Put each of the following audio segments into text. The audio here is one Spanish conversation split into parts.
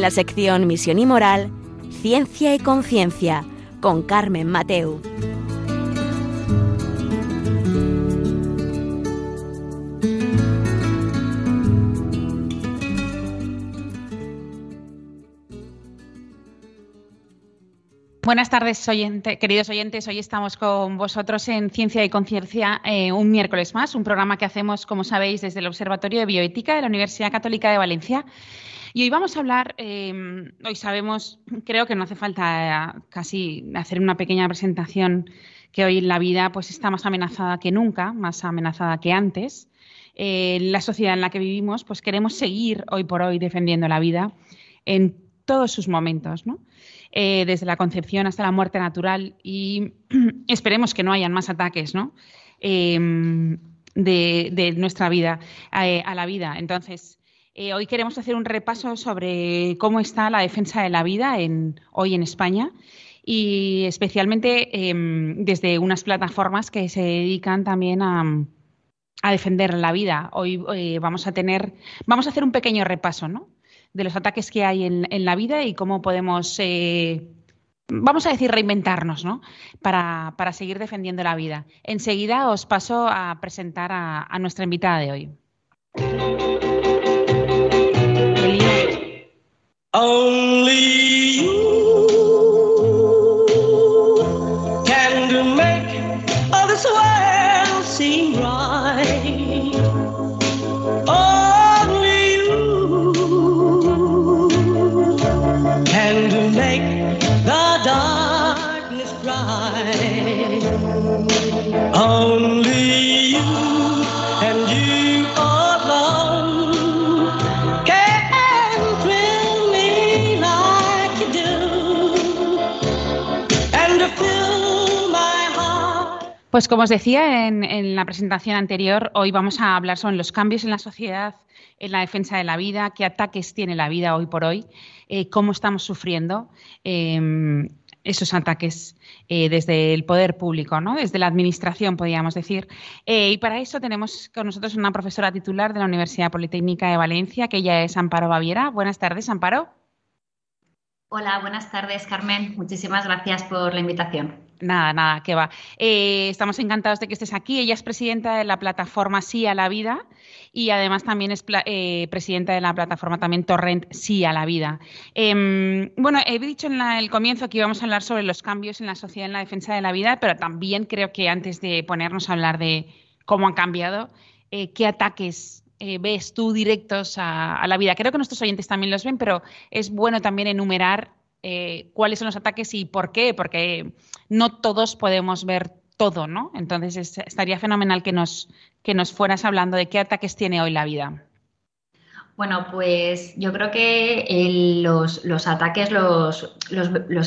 En la sección Misión y Moral, Ciencia y Conciencia, con Carmen Mateu. Buenas tardes, queridos oyentes. Hoy estamos con vosotros en Ciencia y Conciencia eh, un miércoles más, un programa que hacemos, como sabéis, desde el Observatorio de Bioética de la Universidad Católica de Valencia. Y hoy vamos a hablar, eh, hoy sabemos, creo que no hace falta eh, casi hacer una pequeña presentación, que hoy la vida pues, está más amenazada que nunca, más amenazada que antes. la sociedad en la que vivimos, pues queremos seguir hoy por hoy defendiendo la vida en todos sus momentos, ¿no? Eh, desde la concepción hasta la muerte natural y esperemos que no hayan más ataques ¿no? Em, de, nuestra vida eh, a la vida. Entonces, eh, hoy queremos hacer un repaso sobre cómo está la defensa de la vida en, hoy en España y especialmente em, desde unas plataformas que se dedican también a, defender la vida. Hoy vamos a tener, vamos a hacer un pequeño repaso, ¿no? de los ataques que hay en, la vida y cómo podemos, eh, vamos a decir, reinventarnos, ¿no? Para, seguir defendiendo la vida. Enseguida os paso a presentar a, nuestra invitada de hoy. Only you. Pues como os decía en, la presentación anterior, hoy vamos a hablar sobre los cambios en la sociedad, en la defensa de la vida, qué ataques tiene la vida hoy por hoy, eh, cómo estamos sufriendo em, esos ataques eh, desde el poder público, ¿no? desde la administración, podríamos decir. Eh, y para eso tenemos con nosotros una profesora titular de la Universidad Politécnica de Valencia, que ella es Amparo Baviera. Buenas tardes, Amparo. Hola, buenas tardes, Carmen. Muchísimas gracias por la invitación. Nada, nada, que va. Eh, estamos encantados de que estés aquí. Ella es presidenta de la plataforma Sí a la Vida y además también es eh, presidenta de la plataforma también Torrent Sí a la Vida. Em, bueno, he dicho en el comienzo que íbamos a hablar sobre los cambios en la sociedad en la defensa de la vida, pero también creo que antes de ponernos a hablar de cómo han cambiado, eh, ¿qué ataques ves tú directos a, a, la vida? Creo que nuestros oyentes también los ven, pero es bueno también enumerar eh, cuáles son los ataques y por qué, porque no todos podemos ver todo, ¿no? Entonces estaría fenomenal que nos, que nos fueras hablando de qué ataques tiene hoy la vida. Bueno, pues yo creo que los, ataques los,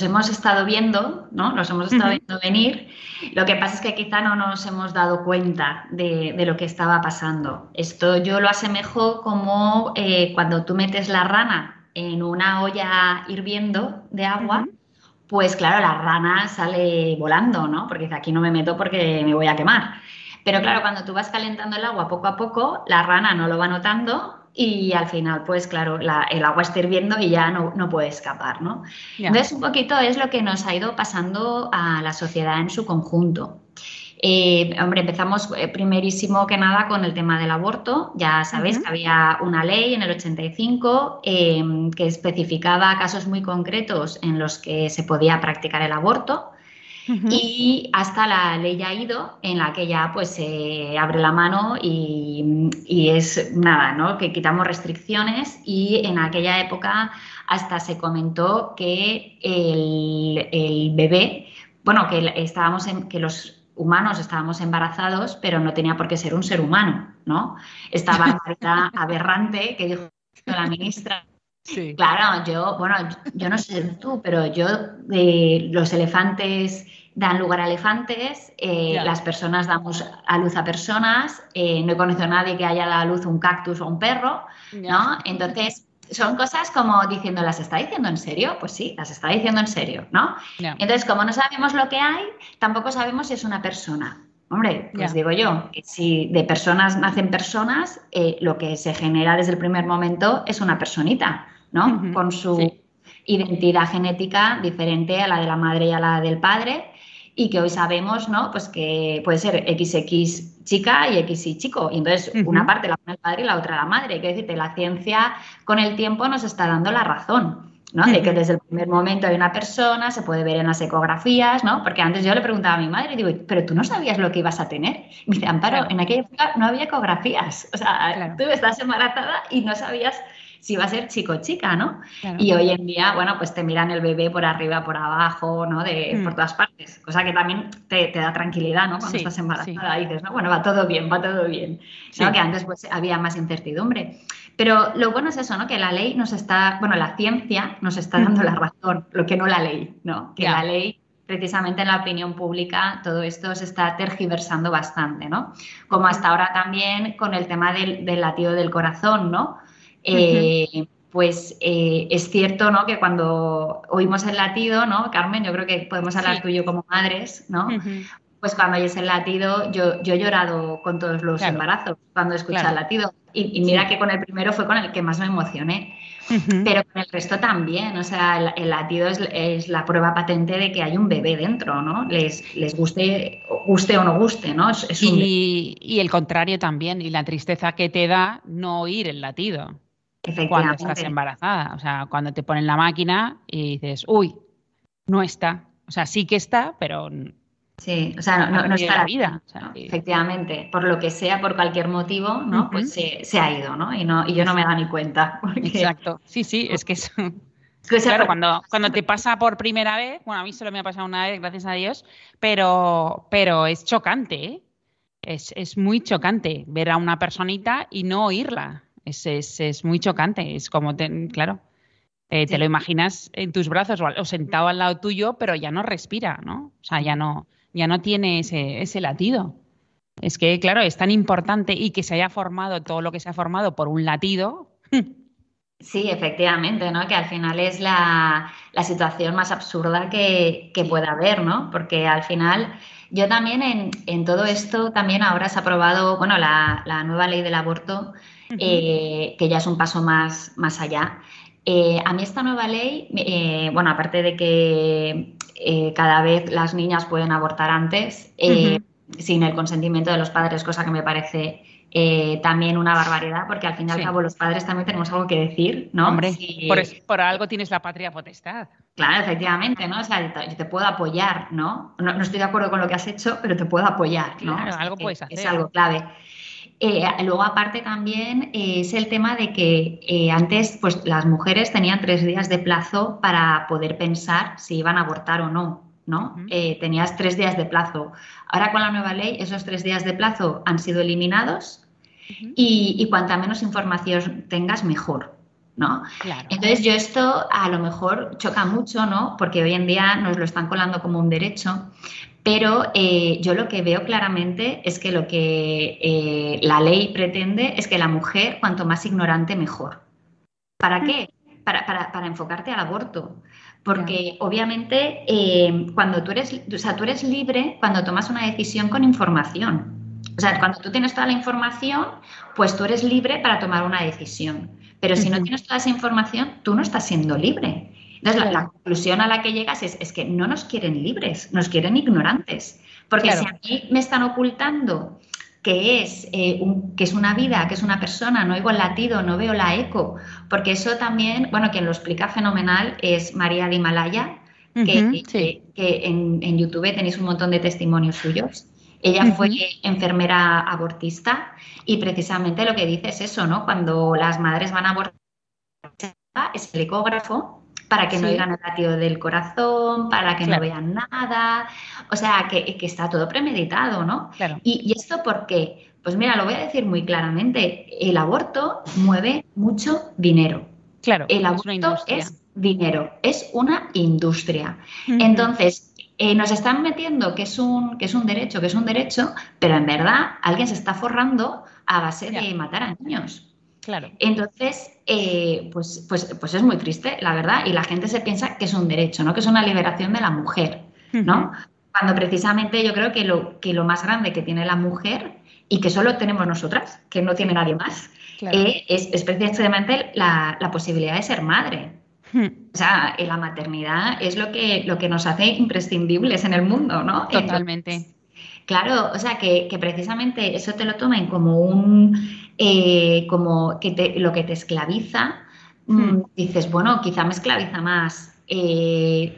hemos estado viendo, ¿no? Los hemos estado viendo venir. Lo que pasa es que quizá no nos hemos dado cuenta de, lo que estaba pasando. Esto yo lo asemejo como eh, cuando tú metes la rana en una olla hirviendo de agua, pues claro, la rana sale volando, ¿no? Porque aquí no me meto porque me voy a quemar. Pero claro, cuando tú vas calentando el agua poco a poco, la rana no lo va notando y al final, pues claro, el agua está hirviendo y ya no, no puede escapar, ¿no? Entonces, un poquito es lo que nos ha ido pasando a la sociedad en su conjunto. Eh, hombre, empezamos eh, primerísimo que nada con el tema del aborto. Ya sabéis que había una ley en el 85 em, que especificaba casos muy concretos en los que se podía practicar el aborto. Y hasta la ley ha ido en la que ya pues se abre la mano y, es nada, ¿no? Que quitamos restricciones y en aquella época hasta se comentó que el, el bebé, bueno, que estábamos en, que los humanos estábamos embarazados, pero no tenía por qué ser un ser humano, ¿no? Estaba la aberrante que dijo la ministra. Sí. Claro, yo, bueno, yo no sé tú, pero yo, eh, los elefantes dan lugar a elefantes, eh, las personas damos a luz a personas, eh, no he conocido a nadie que haya dado a luz un cactus o un perro, ¿no? Entonces, son cosas como diciendo, ¿las está diciendo en serio? Pues sí, las está diciendo en serio, ¿no? Entonces, como no sabemos lo que hay, tampoco sabemos si es una persona. Hombre, pues digo yo, si de personas nacen personas, eh, lo que se genera desde el primer momento es una personita, ¿no? Con su identidad genética diferente a la de la madre y a la del padre y que hoy sabemos, ¿no? Pues que puede ser XX chica y XY chico. Y entonces una parte la pone el padre y la otra la madre. Quiero decirte, la ciencia con el tiempo nos está dando la razón. ¿no? De que desde el primer momento hay una persona, se puede ver en las ecografías, ¿no? Porque antes yo le preguntaba a mi madre, digo, pero tú no sabías lo que ibas a tener. Y me dice, Amparo, en aquella época no había ecografías. O sea, tú estás embarazada y no sabías si va a ser chico o chica, ¿no? Y hoy en día, bueno, pues te miran el bebé por arriba, por abajo, ¿no? De, Por mm. todas partes, cosa que también te, da tranquilidad, ¿no? Cuando estás embarazada y dices, no, bueno, va todo bien, va todo bien, ¿no? Que antes pues había más incertidumbre. Pero lo bueno es eso, ¿no? Que la ley nos está, bueno, la ciencia nos está dando la razón, lo que no la ley, ¿no? Que la ley precisamente en la opinión pública todo esto se está tergiversando bastante, ¿no? Como hasta ahora también con el tema del, del latido del corazón, ¿no? Eh, pues eh, es cierto ¿no? que cuando oímos el latido, ¿no? Carmen, yo creo que podemos hablar tú y yo como madres, ¿no? Pues cuando oyes el latido, yo, yo he llorado con todos los embarazos cuando escuché el latido. Y, mira que con el primero fue con el que más me emocioné. Pero con el resto también, o sea, el, latido es, la prueba patente de que hay un bebé dentro, ¿no? Les, les guste, guste o no guste, ¿no? y, y, el contrario también, y la tristeza que te da no oír el latido cuando estás embarazada. O sea, cuando te ponen la máquina y dices, uy, no está. O sea, sí que está, pero. Sí, o sea, no, está la vida. Efectivamente, por lo que sea, por cualquier motivo, ¿no? Pues se, ha ido, ¿no? Y, no, y yo no me da ni cuenta. Exacto. Sí, sí, es que es. Claro, cuando, cuando te pasa por primera vez, bueno, a mí solo me ha pasado una vez, gracias a Dios, pero, pero es chocante, ¿eh? Es, es muy chocante ver a una personita y no oírla. Es, es, es muy chocante, es como, claro, eh, te lo imaginas en tus brazos o, sentado al lado tuyo, pero ya no respira, ¿no? O sea, ya no, ya no tiene ese, ese latido. Es que, claro, es tan importante y que se haya formado todo lo que se ha formado por un latido. Sí, efectivamente, ¿no? Que al final es la, la situación más absurda que, que, pueda haber, ¿no? Porque al final, yo también en, en, todo esto, también ahora se ha aprobado, bueno, la, la nueva ley del aborto eh, que ya es un paso más, más allá. Eh, a mí esta nueva ley, eh, bueno, aparte de que cada vez las niñas pueden abortar antes, sin el consentimiento de los padres, cosa que me parece también una barbaridad, porque al fin y al cabo los padres también tenemos algo que decir, ¿no? Hombre, por, algo tienes la patria potestad. Claro, efectivamente, ¿no? O sea, yo te puedo apoyar, ¿no? ¿no? estoy de acuerdo con lo que has hecho, pero te puedo apoyar, ¿no? Claro, algo puedes hacer. Es algo clave. Eh, luego, aparte también eh, es el tema de que eh, antes pues, las mujeres tenían tres días de plazo para poder pensar si iban a abortar o no. ¿no? tenías tres días de plazo. Ahora con la nueva ley esos tres días de plazo han sido eliminados y, y cuanta menos información tengas, mejor. ¿No? Entonces yo esto a lo mejor choca mucho, ¿no? Porque hoy en día nos lo están colando como un derecho, pero eh, yo lo que veo claramente es que lo que eh, la ley pretende es que la mujer, cuanto más ignorante, mejor. ¿Para qué? Para, enfocarte al aborto. Porque obviamente eh, cuando tú eres, o sea, tú eres libre cuando tomas una decisión con información. O sea, cuando tú tienes toda la información, pues tú eres libre para tomar una decisión. Pero si no tienes toda esa información, tú no estás siendo libre. Entonces, la, conclusión a la que llegas es, que no nos quieren libres, nos quieren ignorantes. Porque si a mí me están ocultando que es, eh, que es una vida, que es una persona, no oigo el latido, no veo la eco, porque eso también, bueno, quien lo explica fenomenal es María de Himalaya, que, en, YouTube tenéis un montón de testimonios suyos. Ella fue enfermera abortista y precisamente lo que dice es eso, ¿no? Cuando las madres van a abortar, es el ecógrafo para que no oigan el latido del corazón, para que no vean nada, o sea, que, está todo premeditado, ¿no? Y, esto por qué? Pues mira, lo voy a decir muy claramente, el aborto mueve mucho dinero. Claro, el aborto es, dinero, es una industria. Entonces, eh, nos están metiendo que es, un, que es un derecho, que es un derecho, pero en verdad alguien se está forrando a base de matar a niños. Claro. Entonces, eh, pues, pues, pues es muy triste, la verdad, y la gente se piensa que es un derecho, ¿no? Que es una liberación de la mujer, ¿no? Cuando precisamente yo creo que lo, que lo más grande que tiene la mujer y que solo tenemos nosotras, que no tiene nadie más, eh, es, precisamente la, posibilidad de ser madre. O sea, la maternidad es lo que, lo que nos hace imprescindibles en el mundo, ¿no? Totalmente. claro, o sea, que, precisamente eso te lo tomen como un, eh, como que te, lo que te esclaviza, mm, hmm. dices, bueno, quizá me esclaviza más eh,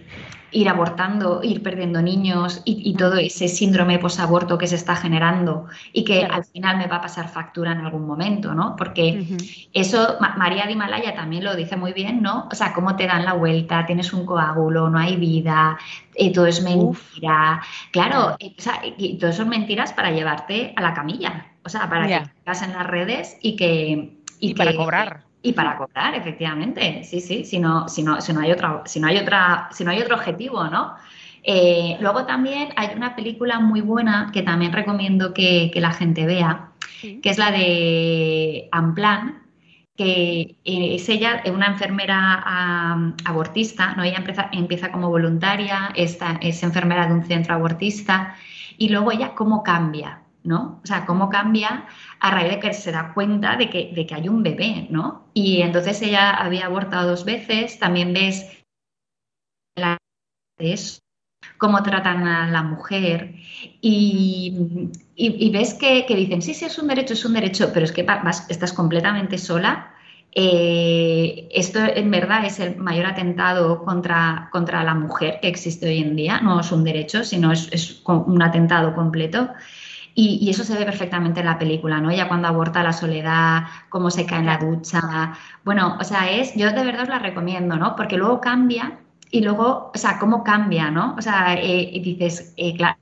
ir abortando, ir perdiendo niños y, todo ese síndrome posaborto que se está generando y que al final me va a pasar factura en algún momento, ¿no? Porque eso, María de Himalaya también lo dice muy bien, ¿no? O sea, cómo te dan la vuelta, tienes un coágulo, no hay vida, eh, todo es mentira. Claro, eh, o sea, y todo son mentiras para llevarte a la camilla, o sea, para que estás en las redes y que... Y, para cobrar. Y para cobrar, efectivamente, sí, sí, si no, si no, si no hay otra, si no hay otra, si no hay otro objetivo, ¿no? Eh, luego también hay una película muy buena que también recomiendo que, la gente vea, que es la de Amplan, que es ella, una enfermera abortista, ¿no? Ella empieza, empieza como voluntaria, esta, es enfermera de un centro abortista, y luego ella cómo cambia, ¿no? O sea, cómo cambia a raíz de que se da cuenta de que, de que hay un bebé, ¿no? Y entonces ella había abortado dos veces, también ves la cómo tratan a la mujer y, ves que, dicen, sí, sí, es un derecho, es un derecho, pero es que vas, estás completamente sola. Eh, esto en verdad es el mayor atentado contra, contra la mujer que existe hoy en día, no es un derecho, sino es, es un atentado completo. Y, eso se ve perfectamente en la película, ¿no? Ella cuando aborta la soledad, cómo se cae en la ducha. Bueno, o sea, es, yo de verdad os la recomiendo, ¿no? Porque luego cambia y luego, o sea, cómo cambia, ¿no? O sea, eh, dices, eh, claro,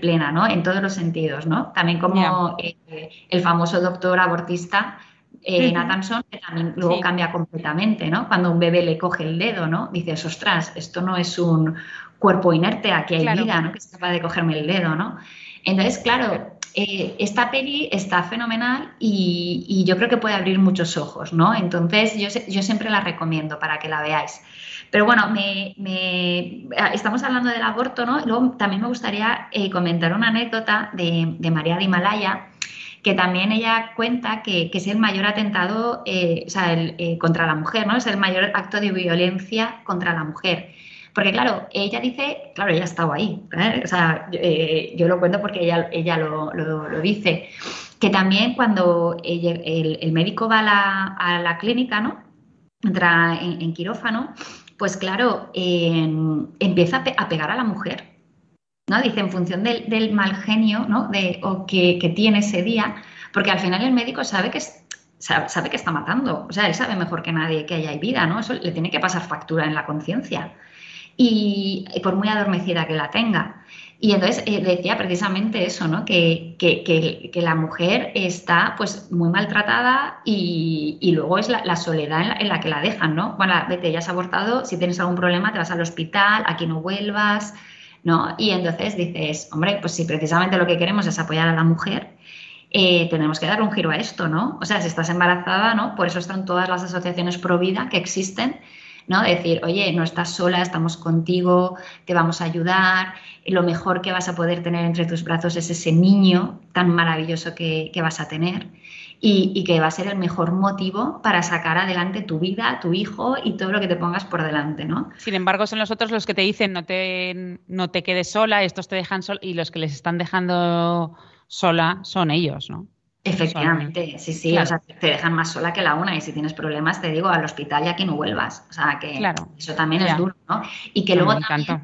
plena, ¿no? En todos los sentidos, ¿no? También como eh, el famoso doctor abortista eh, Nathanson, que también luego cambia completamente, ¿no? Cuando un bebé le coge el dedo, ¿no? Dices, ostras, esto no es un cuerpo inerte, aquí hay vida, ¿no? Que es capaz de cogerme el dedo, ¿no? Entonces, claro, eh, esta peli está fenomenal y, yo creo que puede abrir muchos ojos, ¿no? Entonces, yo, siempre la recomiendo para que la veáis. Pero bueno, estamos hablando del aborto, ¿no? Luego también me gustaría eh, comentar una anécdota de, María de Himalaya, que también ella cuenta que, es el mayor atentado eh, contra la mujer, ¿no? Es el mayor acto de violencia contra la mujer. Porque claro, ella dice, claro, ella ha estado ahí, ¿eh? o sea, eh, yo, lo cuento porque ella, ella lo, dice, que también cuando el, médico va a la, clínica, ¿no? Entra en, quirófano, pues claro, empieza a pegar a la mujer, ¿no? Dice, en función del, mal genio, ¿no? De, o que, tiene ese día, porque al final el médico sabe que sabe, que está matando. O sea, él sabe mejor que nadie que haya vida, ¿no? Eso le tiene que pasar factura en la conciencia y por muy adormecida que la tenga. Y entonces eh, decía precisamente eso, ¿no? Que, la mujer está pues muy maltratada y, luego es la, soledad en la, que la dejan, ¿no? Bueno, vete, ya has abortado, si tienes algún problema te vas al hospital, aquí no vuelvas, ¿no? Y entonces dices, hombre, pues si precisamente lo que queremos es apoyar a la mujer, eh, tenemos que dar un giro a esto, ¿no? O sea, si estás embarazada, ¿no? Por eso están todas las asociaciones pro vida que existen ¿no? Decir, oye, no estás sola, estamos contigo, te vamos a ayudar, lo mejor que vas a poder tener entre tus brazos es ese niño tan maravilloso que, vas a tener. Y, que va a ser el mejor motivo para sacar adelante tu vida, tu hijo y todo lo que te pongas por delante, ¿no? Sin embargo, son los otros los que te dicen no te, no te quedes sola, estos te dejan sola y los que les están dejando sola son ellos, ¿no? Efectivamente, sí, sí, o sea, te dejan más sola que la una y si tienes problemas te digo al hospital y aquí no vuelvas, o sea, que eso también es duro, ¿no? Y que luego también,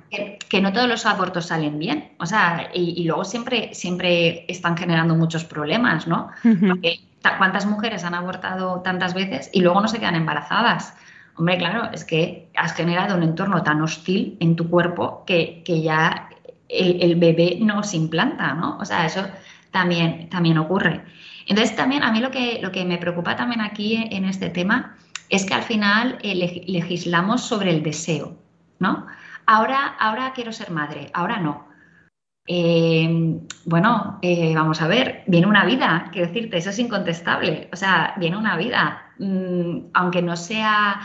que, no todos los abortos salen bien, o sea, y, luego siempre, siempre están generando muchos problemas, ¿no? Porque ¿cuántas mujeres han abortado tantas veces y luego no se quedan embarazadas? Hombre, claro, es que has generado un entorno tan hostil en tu cuerpo que, ya el, el bebé no se implanta, ¿no? O sea, eso también, también ocurre. Entonces, también a mí lo que, lo que me preocupa también aquí en este tema es que al final eh, legislamos sobre el deseo, ¿no? Ahora, ahora quiero ser madre, ahora no. Eh, bueno, eh, vamos a ver, viene una vida, quiero decirte, eso es incontestable. O sea, viene una vida, mm, aunque no sea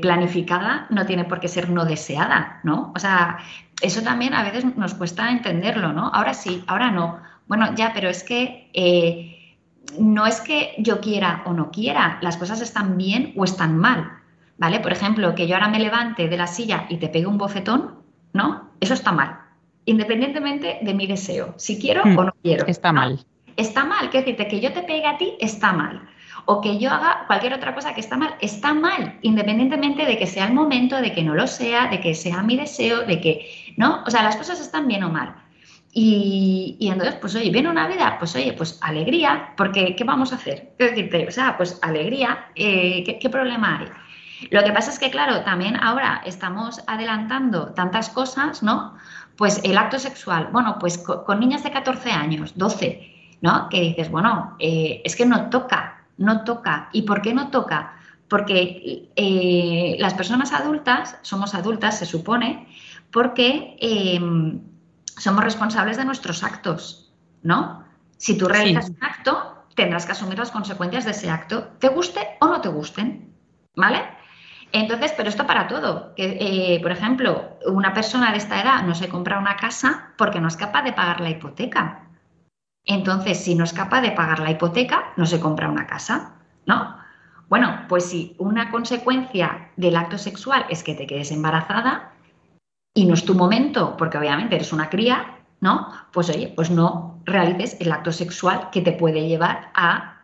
planificada, no tiene por qué ser no deseada, ¿no? O sea, eso también a veces nos cuesta entenderlo, ¿no? Ahora sí, ahora no. Bueno, ya, pero es que eh, no es que yo quiera o no quiera, las cosas están bien o están mal, ¿vale? Por ejemplo, que yo ahora me levante de la silla y te pegue un bofetón, ¿no? Eso está mal, independientemente de mi deseo, si quiero hmm, o no quiero. Está mal. Está mal, quiero decirte que yo te pegue a ti está mal. O que yo haga cualquier otra cosa que está mal, está mal, independientemente de que sea el momento, de que no lo sea, de que sea mi deseo, de que, ¿no? O sea, las cosas están bien o mal. Y, entonces, pues oye, viene una vida, pues oye, pues alegría, porque ¿qué vamos a hacer? Quiero decirte, o sea, pues alegría, eh, ¿qué, problema hay? Lo que pasa es que, claro, también ahora estamos adelantando tantas cosas, ¿no? Pues el acto sexual, bueno, pues con, niñas de 14 años, 12, ¿no? Que dices, bueno, eh, es que no toca, no toca. ¿Y por qué no toca? Porque eh, las personas adultas, somos adultas, se supone, porque em, somos responsables de nuestros actos, ¿no? Si tú realizas un acto, tendrás que asumir las consecuencias de ese acto, te guste o no te gusten, ¿vale? Entonces, pero esto para todo. Que, eh, por ejemplo, una persona de esta edad no se compra una casa porque no es capaz de pagar la hipoteca. Entonces, si no es capaz de pagar la hipoteca, no se compra una casa, ¿no? Bueno, pues si una consecuencia del acto sexual es que te quedes embarazada, y no es tu momento, porque obviamente eres una cría, ¿no? Pues oye, pues no realices el acto sexual que te puede llevar a,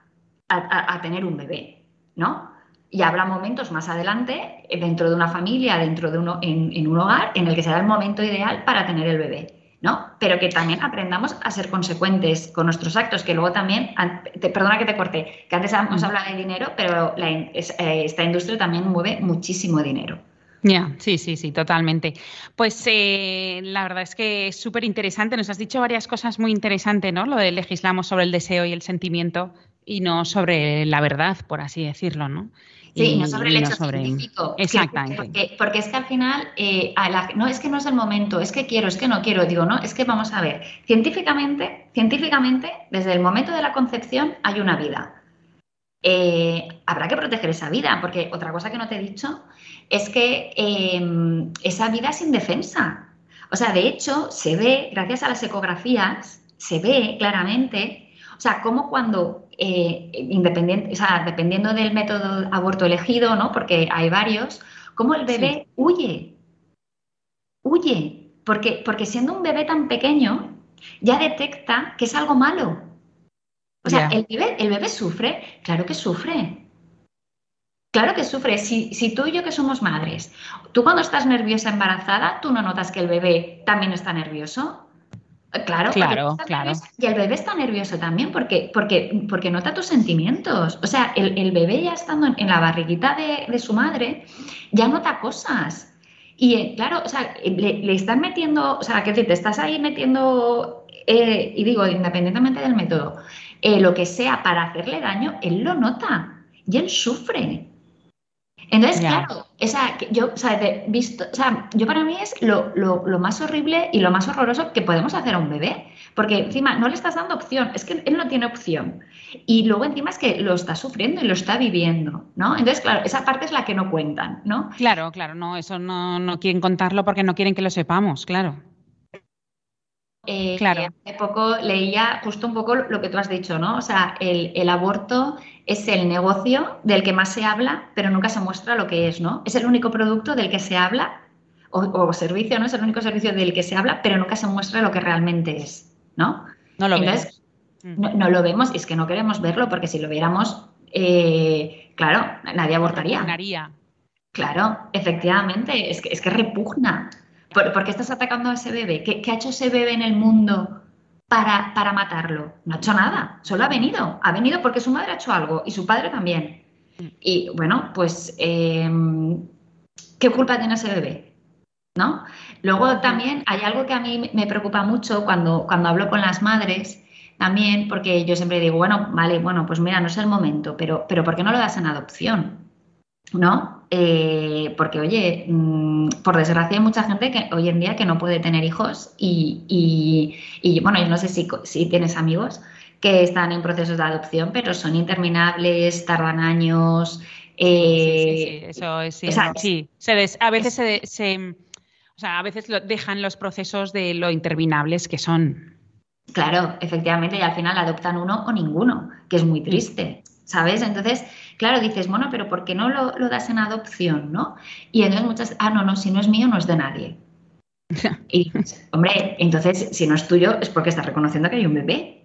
a, tener un bebé, ¿no? Y habrá momentos más adelante, dentro de una familia, dentro de uno, en, un hogar, en el que será el momento ideal para tener el bebé, ¿no? Pero que también aprendamos a ser consecuentes con nuestros actos, que luego también, perdona que te corté, que antes hemos hablado de dinero, pero eh, esta industria también mueve muchísimo dinero. Ya, sí, sí, sí, totalmente. Pues eh, la verdad es que es súper interesante. Nos has dicho varias cosas muy interesantes, ¿no? Lo de legislamos sobre el deseo y el sentimiento y no sobre la verdad, por así decirlo, ¿no? Sí, no sobre el hecho científico. Exactamente. Porque, es que al final, eh, no es que no es el momento, es que quiero, es que no quiero. Digo, no, es que vamos a ver. Científicamente, científicamente, desde el momento de la concepción hay una vida. Eh, habrá que proteger esa vida, porque otra cosa que no te he dicho es que em, esa vida es indefensa. O sea, de hecho, se ve, gracias a las ecografías, se ve claramente, o sea, cómo cuando, eh, independiente, o sea, dependiendo del método aborto elegido, ¿no? Porque hay varios, cómo el bebé huye, huye, porque, porque siendo un bebé tan pequeño, ya detecta que es algo malo. O sea, el, bebé, el bebé sufre, claro que sufre, Claro que sufre. Si, si, tú y yo que somos madres, tú cuando estás nerviosa embarazada, tú no notas que el bebé también está nervioso. Claro, claro, claro. Y el bebé está nervioso también porque, porque, porque nota tus sentimientos. O sea, el, bebé ya estando en, la barriguita de, su madre, ya nota cosas. Y eh, claro, o sea, le, están metiendo, o sea, que te estás ahí metiendo, eh, y digo, independientemente del método, eh, lo que sea para hacerle daño, él lo nota y él sufre. Entonces, claro, yo, visto, yo para mí es lo, más horrible y lo más horroroso que podemos hacer a un bebé, porque encima no le estás dando opción, es que él no tiene opción. Y luego encima es que lo está sufriendo y lo está viviendo, ¿no? Entonces, claro, esa parte es la que no cuentan, ¿no? Claro, claro, no, eso no, no quieren contarlo porque no quieren que lo sepamos, claro. Eh, claro. Hace poco leía justo un poco lo que tú has dicho, ¿no? O sea, el, aborto es el negocio del que más se habla, pero nunca se muestra lo que es, ¿no? Es el único producto del que se habla, o, servicio, ¿no? Es el único servicio del que se habla, pero nunca se muestra lo que realmente es, ¿no? No lo vemos. No, no, lo vemos y es que no queremos verlo, porque si lo viéramos, eh, claro, nadie abortaría. Claro, efectivamente, es que, es que repugna. ¿Por, qué estás atacando a ese bebé? ¿Qué, ha hecho ese bebé en el mundo para, para, matarlo? No ha hecho nada, solo ha venido. Ha venido porque su madre ha hecho algo y su padre también. Y bueno, pues, em, ¿qué culpa tiene ese bebé? ¿No? Luego también hay algo que a mí me preocupa mucho cuando, cuando hablo con las madres, también, porque yo siempre digo, bueno, vale, bueno, pues mira, no es el momento, pero, pero ¿por qué no lo das en adopción? ¿no? Eh, porque, oye, mm, por desgracia hay mucha gente que hoy en día que no puede tener hijos y, bueno, yo no sé si, si, tienes amigos que están en procesos de adopción, pero son interminables, tardan años. sí, sí, eso es, sí. a veces se, o sea, a veces lo dejan los procesos de lo interminables que son. Claro, efectivamente, y al final adoptan uno o ninguno, que es muy triste, ¿sabes? Entonces, claro, dices, bueno, pero ¿por qué no lo, das en adopción, no? Y entonces muchas, ah, no, no, si no es mío, no es de nadie. y, hombre, entonces, si no es tuyo, es porque estás reconociendo que hay un bebé,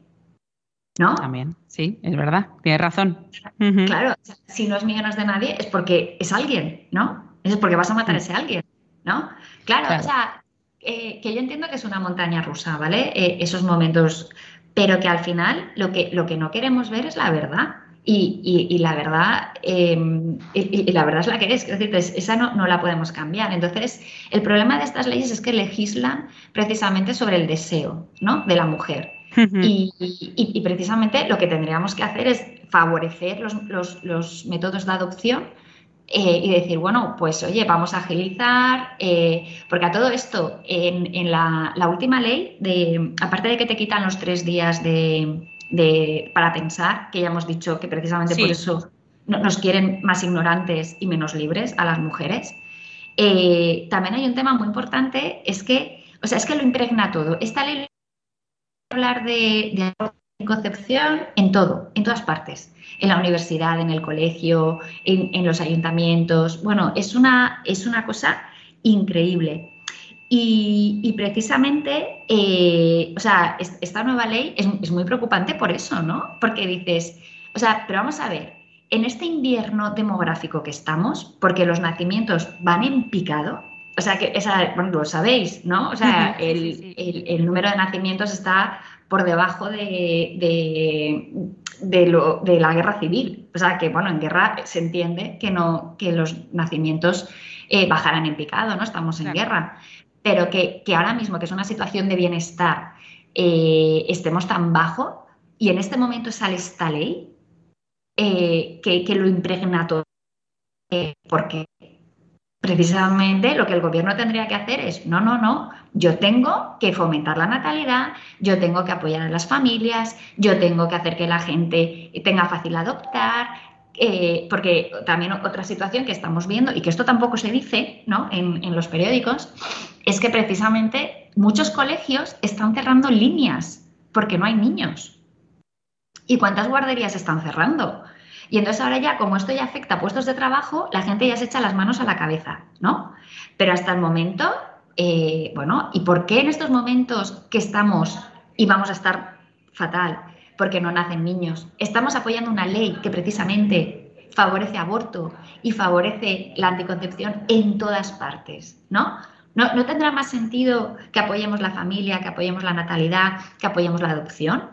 ¿no? También, sí, es verdad, tienes razón. Claro, si no es mío, no es de nadie, es porque es alguien, ¿no? Es porque vas a matar a ese alguien, ¿no? Claro, o sea, eh, que yo entiendo que es una montaña rusa, ¿vale? Eh, esos momentos, pero que al final lo que, lo que no queremos ver es la verdad. Y, la verdad em, y, la verdad es la que es, es decir, esa no, no, la podemos cambiar. Entonces, el problema de estas leyes es que legislan precisamente sobre el deseo ¿no? de la mujer. y, precisamente lo que tendríamos que hacer es favorecer los, los, los métodos de adopción eh, y decir, bueno, pues oye, vamos a agilizar, eh, porque a todo esto, en, la, última ley, de, aparte de que te quitan los tres días de, para pensar, que ya hemos dicho que precisamente por eso nos quieren más ignorantes y menos libres a las mujeres, eh, también hay un tema muy importante, es que, o sea, es que lo impregna todo. Esta ley hablar de, de concepción en todo, en todas partes en la universidad, en el colegio, en, los ayuntamientos. Bueno, es una, es una cosa increíble. Y, precisamente, eh, o sea, esta nueva ley es, muy preocupante por eso, ¿no? Porque dices, o sea, pero vamos a ver, en este invierno demográfico que estamos, porque los nacimientos van en picado, o sea, que esa, bueno, lo sabéis, ¿no? O sea, el, número de nacimientos está por debajo de, de, lo, de, la guerra civil. O sea, que bueno, en guerra se entiende que, no, que los nacimientos eh, bajarán en picado, ¿no? Estamos en guerra. Pero que, ahora mismo, que es una situación de bienestar, eh, estemos tan bajo y en este momento sale esta ley eh, que, que, lo impregna todo. porque precisamente lo que el gobierno tendría que hacer es, no, no, no, yo tengo que fomentar la natalidad, yo tengo que apoyar a las familias, yo tengo que hacer que la gente tenga fácil adoptar, eh, porque también otra situación que estamos viendo, y que esto tampoco se dice ¿no? en, los periódicos, es que precisamente muchos colegios están cerrando líneas porque no hay niños. ¿Y cuántas guarderías están cerrando? Y entonces ahora ya, como esto ya afecta a puestos de trabajo, la gente ya se echa las manos a la cabeza, ¿no? Pero hasta el momento, eh, bueno, ¿y por qué en estos momentos que estamos y vamos a estar fatal? Porque no nacen niños. Estamos apoyando una ley que precisamente favorece aborto y favorece la anticoncepción en todas partes, ¿no? ¿No, ¿No tendrá más sentido que apoyemos la familia, que apoyemos la natalidad, que apoyemos la adopción?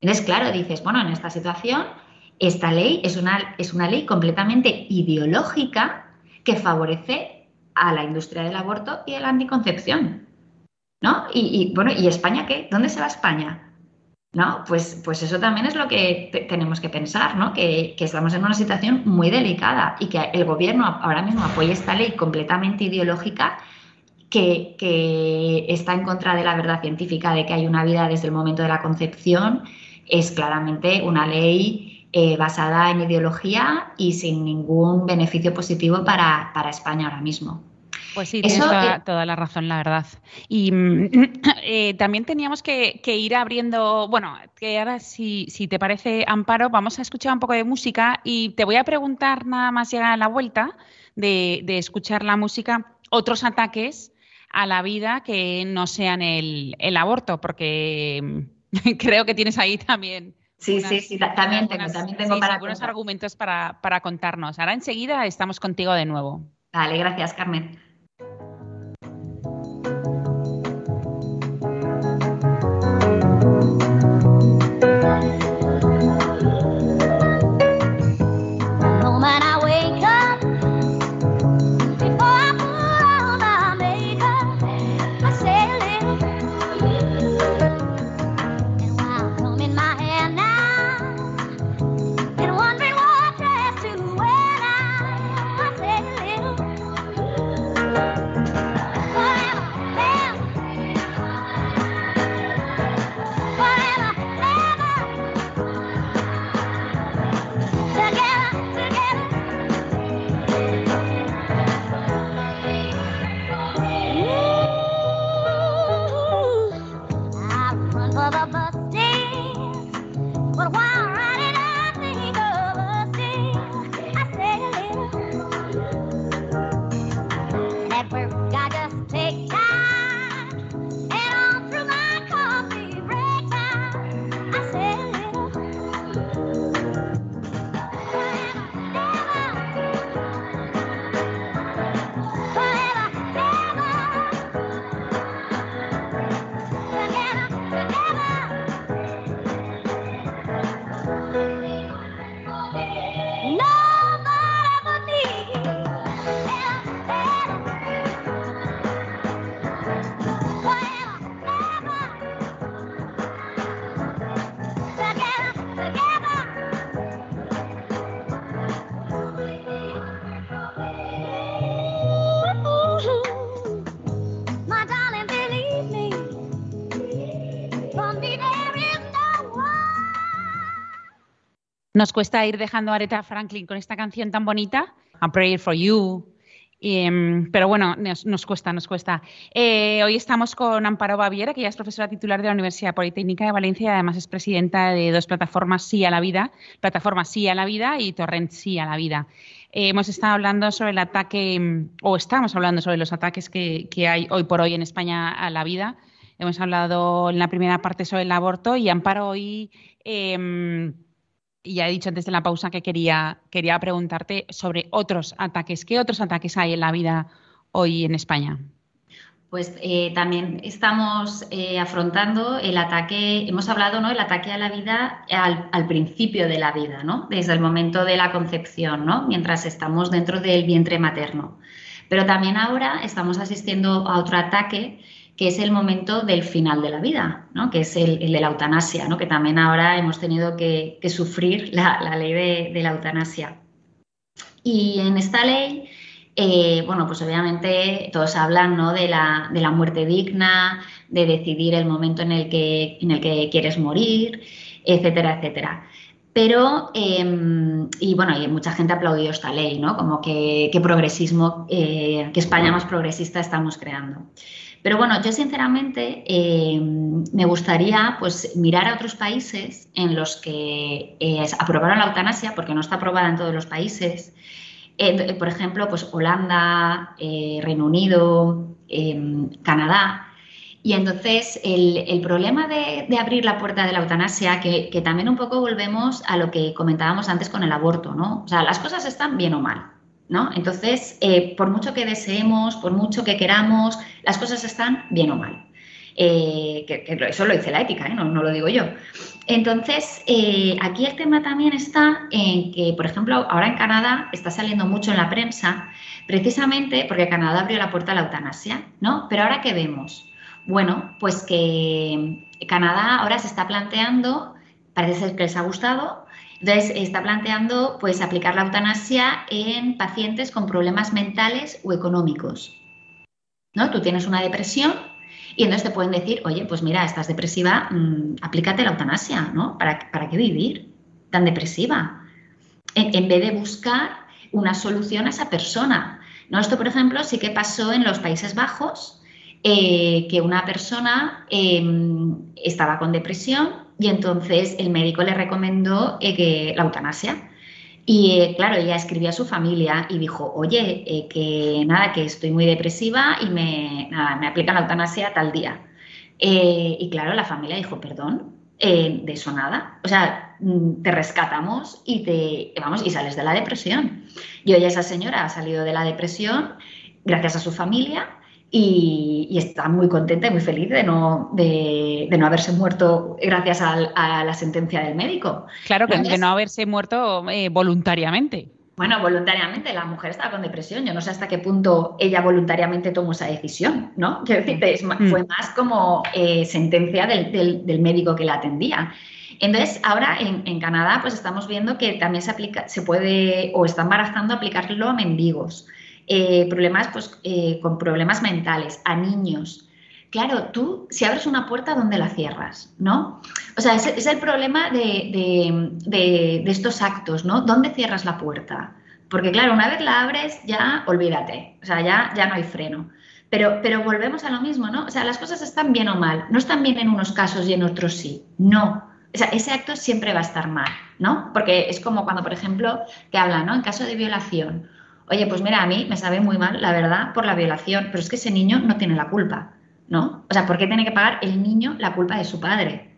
Entonces, claro, dices, bueno, en esta situación esta ley es una, es una ley completamente ideológica que favorece a la industria del aborto y de la anticoncepción. ¿No? Y, bueno, ¿y España qué? ¿Dónde se va España? ¿No? Pues, pues eso también es lo que tenemos que pensar, ¿no? Que, estamos en una situación muy delicada y que el gobierno ahora mismo apoya esta ley completamente ideológica que, que, está en contra de la verdad científica de que hay una vida desde el momento de la concepción, es claramente una ley eh, basada en ideología y sin ningún beneficio positivo para, España ahora mismo. Pues sí, tienes toda, la razón, la verdad. Y mm, eh, también teníamos que, ir abriendo, bueno, que ahora si, si, te parece, Amparo, vamos a escuchar un poco de música y te voy a preguntar nada más llegar a la vuelta de, escuchar la música, otros ataques a la vida que no sean el, el aborto, porque mm, creo que tienes ahí también Sí, sí, sí, también tengo, también tengo para algunos argumentos para, para contarnos. Ahora enseguida estamos contigo de nuevo. Vale, gracias, Carmen. Nos cuesta ir dejando a Aretha Franklin con esta canción tan bonita, I'm Praying for You. Em, pero bueno, nos, cuesta, nos cuesta. Eh, hoy estamos con Amparo Baviera, que ya es profesora titular de la Universidad Politécnica de Valencia y además es presidenta de dos plataformas Sí a la Vida, plataforma Sí a la Vida y Torrent Sí a la Vida. Eh, hemos estado hablando sobre el ataque, o estamos hablando sobre los ataques que, que hay hoy por hoy en España a la vida. Hemos hablado en la primera parte sobre el aborto y Amparo hoy em, ya he dicho antes de la pausa que quería, quería preguntarte sobre otros ataques. ¿Qué otros ataques hay en la vida hoy en España? Pues eh, también estamos eh, afrontando el ataque, hemos hablado, ¿no? El ataque a la vida al, principio de la vida, ¿no? Desde el momento de la concepción, ¿no? Mientras estamos dentro del vientre materno. Pero también ahora estamos asistiendo a otro ataque que es el momento del final de la vida, ¿no? que es el, de la eutanasia, ¿no? que también ahora hemos tenido que, sufrir la, ley de, la eutanasia. Y en esta ley, eh, bueno, pues obviamente todos hablan ¿no? de, la, de, la, muerte digna, de decidir el momento en el que, en el que quieres morir, etcétera, etcétera. Pero, em, y bueno, y mucha gente ha aplaudido esta ley, ¿no? Como que, progresismo, eh, que España más progresista estamos creando. Pero bueno, yo sinceramente eh, me gustaría pues, mirar a otros países en los que eh, aprobaron la eutanasia, porque no está aprobada en todos los países. Eh, por ejemplo, pues Holanda, Reino Unido, em, Canadá. Y entonces el, problema de, abrir la puerta de la eutanasia, que, que, también un poco volvemos a lo que comentábamos antes con el aborto, ¿no? O sea, las cosas están bien o mal. ¿No? Entonces, eh, por mucho que deseemos, por mucho que queramos, las cosas están bien o mal. Eh, que, eso lo dice la ética, ¿eh? no, lo digo yo. Entonces, aquí el tema también está en que, por ejemplo, ahora en Canadá está saliendo mucho en la prensa, precisamente porque Canadá abrió la puerta a la eutanasia, ¿no? Pero ahora, ¿qué vemos? Bueno, pues que Canadá ahora se está planteando, parece ser que les ha gustado, entonces, está planteando pues, aplicar la eutanasia en pacientes con problemas mentales o económicos. ¿no? Tú tienes una depresión y entonces te pueden decir, oye, pues mira, estás depresiva, mm, aplícate la eutanasia, ¿no? ¿Para, ¿Para, qué vivir tan depresiva? En, vez de buscar una solución a esa persona. ¿no? Esto, por ejemplo, sí que pasó en los Países Bajos, eh, que una persona em, estaba con depresión y entonces el médico le recomendó eh, que, la eutanasia. Y eh, claro, ella escribió a su familia y dijo, oye, eh, que nada, que estoy muy depresiva y me, nada, me aplican la eutanasia tal día. y claro, la familia dijo, perdón, de eso nada. O sea, mm, te rescatamos y te vamos y sales de la depresión. Y hoy esa señora ha salido de la depresión gracias a su familia y, está muy contenta y muy feliz de no, de, no haberse muerto gracias a, la sentencia del médico. Claro, que de no haberse muerto eh, voluntariamente. Bueno, voluntariamente, la mujer estaba con depresión. Yo no sé hasta qué punto ella voluntariamente tomó esa decisión, ¿no? Quiero decirte, mm. fue más como eh, sentencia del, del, médico que la atendía. Entonces, ahora en, en, Canadá, pues estamos viendo que también se aplica, se puede, o están barajando aplicarlo a mendigos. Eh, problemas pues, eh, con problemas mentales, a niños. Claro, tú si abres una puerta, ¿dónde la cierras? ¿No? O sea, es, es el problema de, estos actos, ¿no? ¿Dónde cierras la puerta? Porque claro, una vez la abres, ya olvídate, o sea, ya, ya no hay freno. Pero, pero volvemos a lo mismo, ¿no? O sea, las cosas están bien o mal, no están bien en unos casos y en otros sí, no. O sea, ese acto siempre va a estar mal, ¿no? Porque es como cuando, por ejemplo, te hablan, ¿no? En caso de violación, Oye, pues mira, a mí me sabe muy mal, la verdad, por la violación, pero es que ese niño no tiene la culpa, ¿no? O sea, ¿por qué tiene que pagar el niño la culpa de su padre?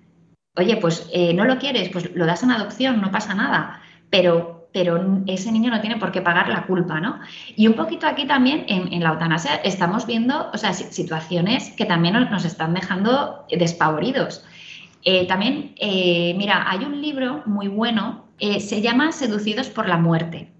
Oye, pues eh, no lo quieres, pues lo das en adopción, no pasa nada, pero, pero ese niño no tiene por qué pagar la culpa, ¿no? Y un poquito aquí también en, la eutanasia estamos viendo, o sea, situaciones que también nos, están dejando despavoridos. Eh, también, eh, mira, hay un libro muy bueno, se llama Seducidos por la muerte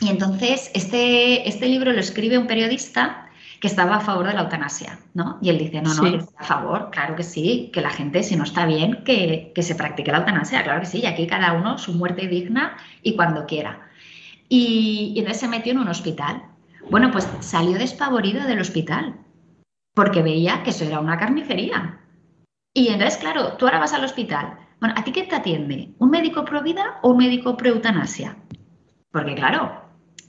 y entonces este, este libro lo escribe un periodista que estaba a favor de la eutanasia, ¿no? Y él dice, no, no, estoy a favor, claro que sí, que la gente, si no está bien, que, se practique la eutanasia, claro que sí, y aquí cada uno su muerte digna y cuando quiera. Y, y entonces se metió en un hospital. Bueno, pues salió despavorido del hospital, porque veía que eso era una carnicería. Y entonces, claro, tú ahora vas al hospital, Bueno, ¿a ti qué te atiende? ¿Un médico pro vida o un médico pro eutanasia? Porque claro,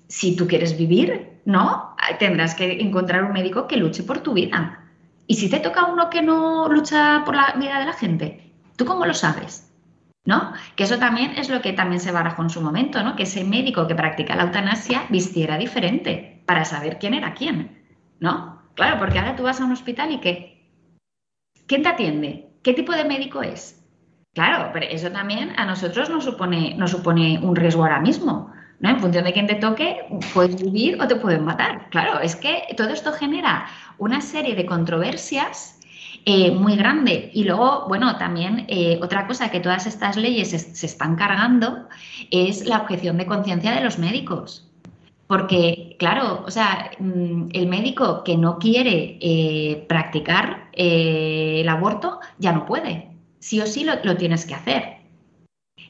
si tú quieres vivir, ¿no? Tendrás que encontrar un médico que luche por tu vida. Y si te toca uno que no lucha por la vida de la gente, ¿tú cómo lo sabes? ¿No? Que eso también es lo que también se barajó en su momento, ¿no? Que ese médico que practica la eutanasia vistiera diferente para saber quién era quién, ¿no? Claro, porque ahora tú vas a un hospital y ¿qué? ¿Quién te atiende? ¿Qué tipo de médico es? Claro, pero eso también a nosotros nos supone, nos supone un riesgo ahora mismo. En función de quién te toque, puedes vivir o te pueden matar. Claro, es que todo esto genera una serie de controversias eh, muy grande. Y luego, bueno, también eh, otra cosa que todas estas leyes se, están cargando es la objeción de conciencia de los médicos. Porque, claro, o sea, mm, el médico que no quiere eh, practicar el aborto ya no puede. Sí o sí lo tienes que hacer.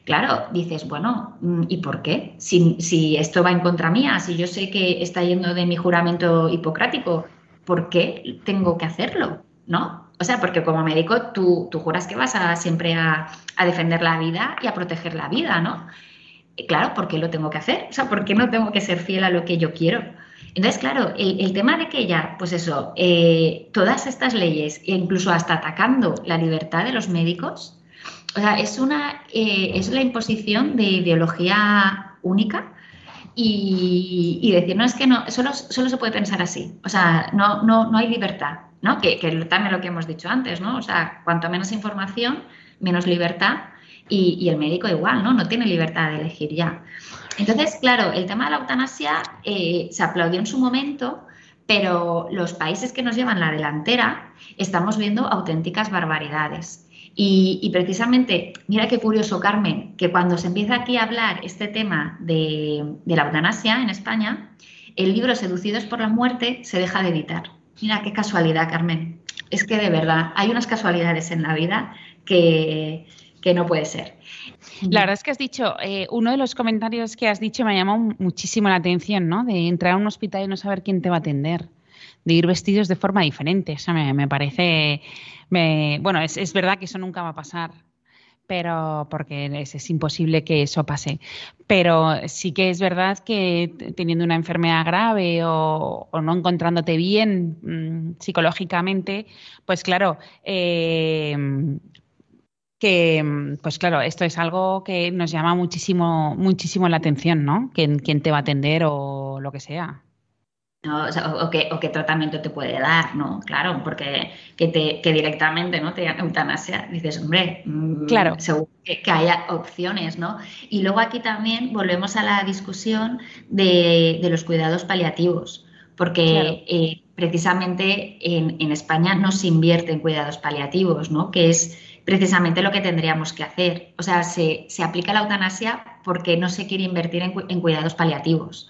Claro, dices, bueno, mm, ¿y por qué? Si, esto va en contra mía, si yo sé que está yendo de mi juramento hipocrático, ¿por qué tengo que hacerlo? ¿No? O sea, porque como médico tú, juras que vas a, siempre a, defender la vida y a proteger la vida, ¿no? claro, ¿por qué lo tengo que hacer? O sea, ¿por qué no tengo que ser fiel a lo que yo quiero? Entonces, claro, el, tema de que ya, pues eso, eh, todas estas leyes, e incluso hasta atacando la libertad de los médicos, o sea, es, una, eh, es la imposición de ideología única y, decir, no, es que no, solo, solo se puede pensar así. O sea, no, no, no hay libertad, ¿no? Que, que también lo que hemos dicho antes, ¿no? O sea, cuanto menos información, menos libertad y, el médico igual, ¿no? No tiene libertad de elegir ya. Entonces, claro, el tema de la eutanasia eh, se aplaudió en su momento, pero los países que nos llevan la delantera estamos viendo auténticas barbaridades. Y, precisamente, mira qué curioso, Carmen, que cuando se empieza aquí a hablar este tema de, la eutanasia en España, el libro Seducidos por la muerte se deja de editar. Mira qué casualidad, Carmen. Es que de verdad hay unas casualidades en la vida que, no puede ser. La verdad es que has dicho, eh, uno de los comentarios que has dicho me ha llamado muchísimo la atención, ¿no? De entrar a un hospital y no saber quién te va a atender de ir vestidos de forma diferente. O sea, me, parece, bueno, es, verdad que eso nunca va a pasar, pero porque es, imposible que eso pase. Pero sí que es verdad que teniendo una enfermedad grave o, no encontrándote bien mm, psicológicamente, pues claro, eh, que pues claro, esto es algo que nos llama muchísimo, muchísimo la atención, ¿no? ¿Quién, quién te va a atender o lo que sea. ¿No? O, qué, tratamiento te puede dar, ¿no? Claro, porque que, te, que directamente no te eutanasia, dices, hombre, mm, claro. seguro que, haya opciones, ¿no? Y luego aquí también volvemos a la discusión de, los cuidados paliativos, porque eh, precisamente en, España no se invierte en cuidados paliativos, ¿no? Que es precisamente lo que tendríamos que hacer. O sea, se, aplica la eutanasia porque no se quiere invertir en cuidados paliativos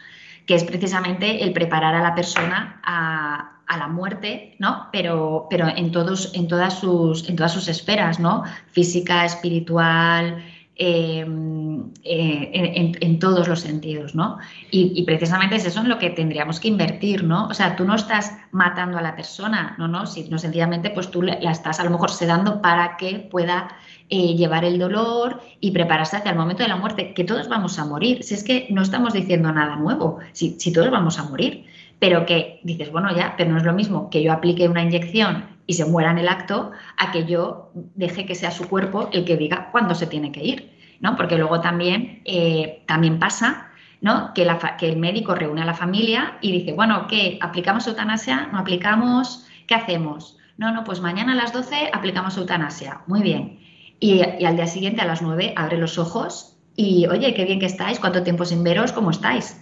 que es precisamente el preparar a la persona a, la muerte, ¿no? Pero, pero en, todos, en, todas sus, en todas sus esferas, ¿no? Física, espiritual, em, eh, en, todos los sentidos, ¿no? Y, precisamente es eso en lo que tendríamos que invertir, ¿no? O sea, tú no estás matando a la persona, no, no, sino sencillamente pues tú la estás a lo mejor sedando para que pueda eh, llevar el dolor y prepararse hacia el momento de la muerte, que todos vamos a morir. Si es que no estamos diciendo nada nuevo, si, si todos vamos a morir, pero que dices, bueno, ya, pero no es lo mismo que yo aplique una inyección y se muera en el acto a que yo deje que sea su cuerpo el que diga cuándo se tiene que ir, ¿no? Porque luego también, eh, también pasa ¿no? Que, la, que, el médico reúne a la familia y dice, bueno, ¿qué? ¿Aplicamos eutanasia? ¿No aplicamos? ¿Qué hacemos? No, no, pues mañana a las 12 aplicamos eutanasia. Muy bien. Y, al día siguiente a las 9 abre los ojos y, oye, qué bien que estáis, cuánto tiempo sin veros, ¿cómo estáis?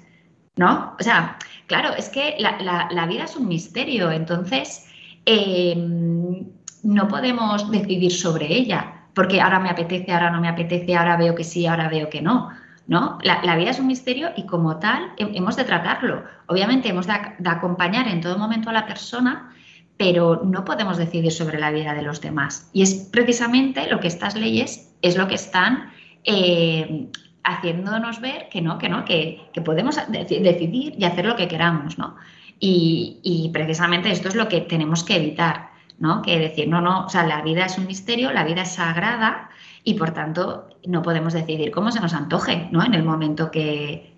¿No? O sea, claro, es que la, vida es un misterio, entonces em, no podemos decidir sobre ella, porque ahora me apetece, ahora no me apetece, ahora veo que sí, ahora veo que no. ¿No? La, vida es un misterio y como tal hemos de tratarlo. Obviamente hemos de, acompañar en todo momento a la persona, pero no podemos decidir sobre la vida de los demás. Y es precisamente lo que estas leyes es lo que están eh, haciéndonos ver que no, que no, que, podemos decidir y hacer lo que queramos, ¿no? Y, precisamente esto es lo que tenemos que evitar, ¿no? Que decir, no, no, o sea, la vida es un misterio, la vida es sagrada y por tanto no podemos decidir cómo se nos antoje, ¿no? En el momento que,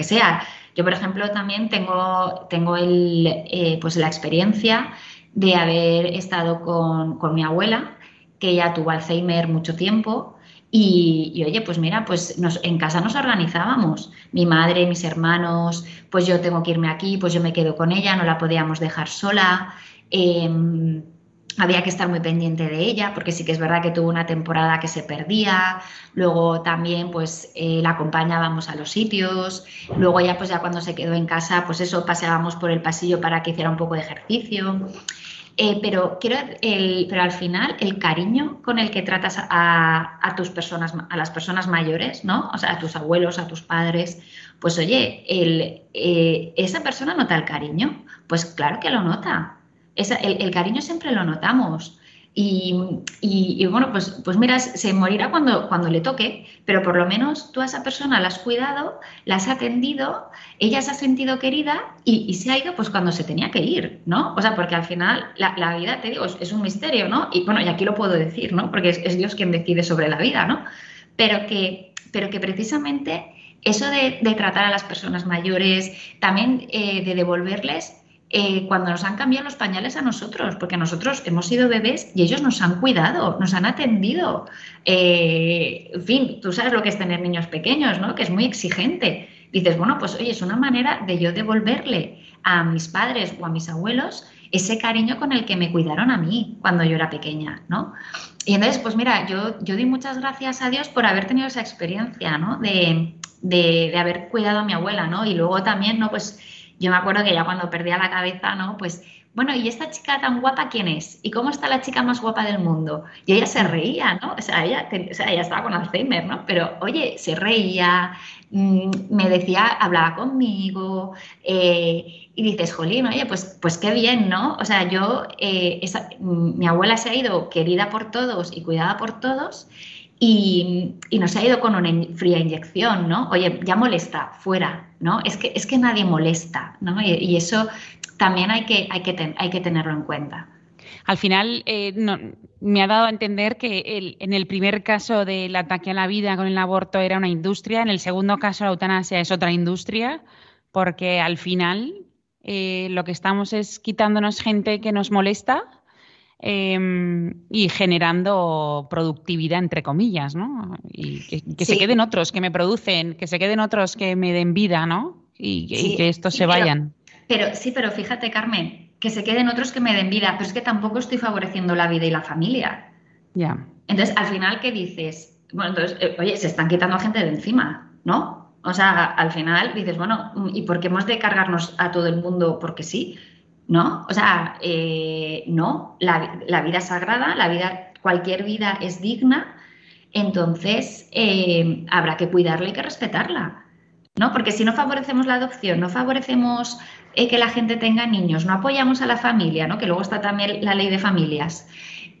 sea. Yo, por ejemplo, también tengo, tengo el, eh, pues la experiencia de haber estado con, con mi abuela, que ella tuvo Alzheimer mucho tiempo y, oye, pues mira, pues en casa nos organizábamos, mi madre, mis hermanos, pues yo tengo que irme aquí, pues yo me quedo con ella, no la podíamos dejar sola. Em, había que estar muy pendiente de ella, porque sí que es verdad que tuvo una temporada que se perdía, luego también pues eh, la acompañábamos a los sitios, luego ya pues ya cuando se quedó en casa, pues eso, paseábamos por el pasillo para que hiciera un poco de ejercicio. Eh, pero, quiero, pero al final el cariño con el que tratas a, tus personas, a las personas mayores, ¿no? O sea, a tus abuelos, a tus padres, pues oye, eh, esa persona nota el cariño, pues claro que lo nota. El, cariño siempre lo notamos. Y, bueno, pues, pues mira, se morirá cuando, cuando le toque, pero por lo menos tú a esa persona la has cuidado, la has atendido, ella se ha sentido querida y, se ha ido pues cuando se tenía que ir, ¿no? O sea, porque al final la, vida, te digo, es, un misterio, ¿no? Y bueno, y aquí lo puedo decir, ¿no? Porque es, Dios quien decide sobre la vida, ¿no? Pero que, pero que precisamente eso de, tratar a las personas mayores, también eh, de devolverles eh, cuando nos han cambiado los pañales a nosotros, porque nosotros hemos sido bebés y ellos nos han cuidado, nos han atendido. Eh, en fin, tú sabes lo que es tener niños pequeños, ¿no? Que es muy exigente. Dices, bueno, pues oye, es una manera de yo devolverle a mis padres o a mis abuelos ese cariño con el que me cuidaron a mí cuando yo era pequeña, ¿no? Y entonces, pues mira, yo, yo doy muchas gracias a Dios por haber tenido esa experiencia, ¿no? De, de, de haber cuidado a mi abuela, ¿no? Y luego también, ¿no? Pues yo me acuerdo que ya cuando perdía la cabeza, ¿no? Pues, bueno, ¿y esta chica tan guapa quién es? ¿Y cómo está la chica más guapa del mundo? Y ella se reía, ¿no? O sea, ella, estaba con Alzheimer, ¿no? Pero, oye, se reía, mm, me decía, hablaba conmigo, eh, y dices, jolín, oye, pues, pues qué bien, ¿no? O sea, yo, eh, mi abuela se ha ido querida por todos y cuidada por todos, y, y, nos ha ido con una fría inyección, ¿no? Oye, ya molesta, fuera, ¿no? Es que, es que nadie molesta, ¿no? Y, eso también hay que, hay, que tenerlo en cuenta. Al final, eh, me ha dado a entender que en el primer caso del ataque a la vida con el aborto era una industria, en el segundo caso la eutanasia es otra industria, porque al final eh, lo que estamos es quitándonos gente que nos molesta Em, y generando productividad, entre comillas, ¿no? Y que, se queden otros que me producen, que se queden otros que me den vida, ¿no? Y, que estos se vayan. Pero, sí, pero fíjate, Carmen, que se queden otros que me den vida, pero es que tampoco estoy favoreciendo la vida y la familia. Ya. Entonces, al final, ¿qué dices? Bueno, entonces, eh, oye, se están quitando a gente de encima, ¿no? O sea, al final dices, bueno, ¿y por qué hemos de cargarnos a todo el mundo porque sí? ¿No? O sea, eh, no, la, vida es sagrada, la vida, cualquier vida es digna, entonces eh, habrá que cuidarla y que respetarla, ¿no? Porque si no favorecemos la adopción, no favorecemos eh, que la gente tenga niños, no apoyamos a la familia, ¿no? Que luego está también la ley de familias.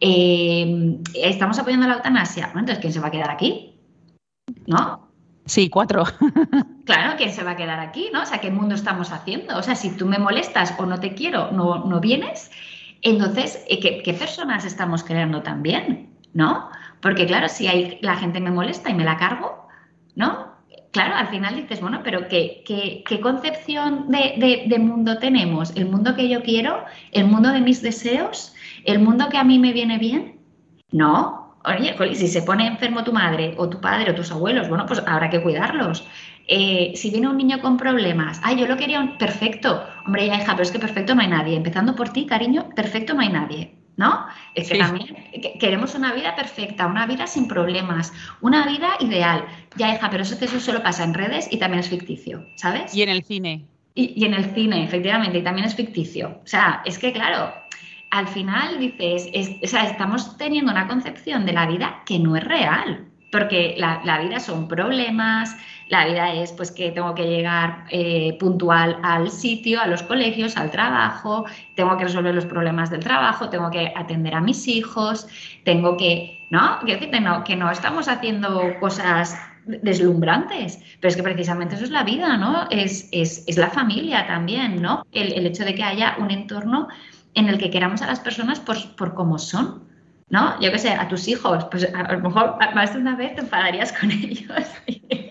estamos apoyando la eutanasia, bueno, entonces ¿quién se va a quedar aquí? ¿No? Sí, cuatro. claro, ¿quién se va a quedar aquí? ¿no? O sea, ¿qué mundo estamos haciendo? O sea, si tú me molestas o no te quiero, no, no vienes, entonces, eh, ¿qué, personas estamos creando también? ¿No? Porque claro, si hay, la gente me molesta y me la cargo, ¿no? Claro, al final dices, bueno, pero ¿qué, qué, concepción de, de mundo tenemos? ¿El mundo que yo quiero? ¿El mundo de mis deseos? ¿El mundo que a mí me viene bien? No, oye, si se pone enfermo tu madre o tu padre o tus abuelos, bueno, pues habrá que cuidarlos. Eh, si viene un niño con problemas, ay, yo lo quería un perfecto, hombre, ya hija, pero es que perfecto no hay nadie. Empezando por ti, cariño, perfecto no hay nadie. ¿No? Es que también queremos una vida perfecta, una vida sin problemas, una vida ideal. Ya, hija, pero eso, eso solo pasa en redes y también es ficticio, ¿sabes? Y en el cine. Y, y en el cine, efectivamente, y también es ficticio. O sea, es que, claro, al final dices, o sea, estamos teniendo una concepción de la vida que no es real, porque la, vida son problemas, la vida es pues que tengo que llegar eh, puntual al sitio, a los colegios, al trabajo, tengo que resolver los problemas del trabajo, tengo que atender a mis hijos, tengo que, ¿no? Que, no, que no estamos haciendo cosas deslumbrantes, pero es que precisamente eso es la vida, ¿no? Es, la familia también, ¿no? El, el hecho de que haya un entorno en el que queramos a las personas por, por cómo son, ¿no? Yo qué sé, a tus hijos, pues a, lo mejor más de una vez te enfadarías con ellos.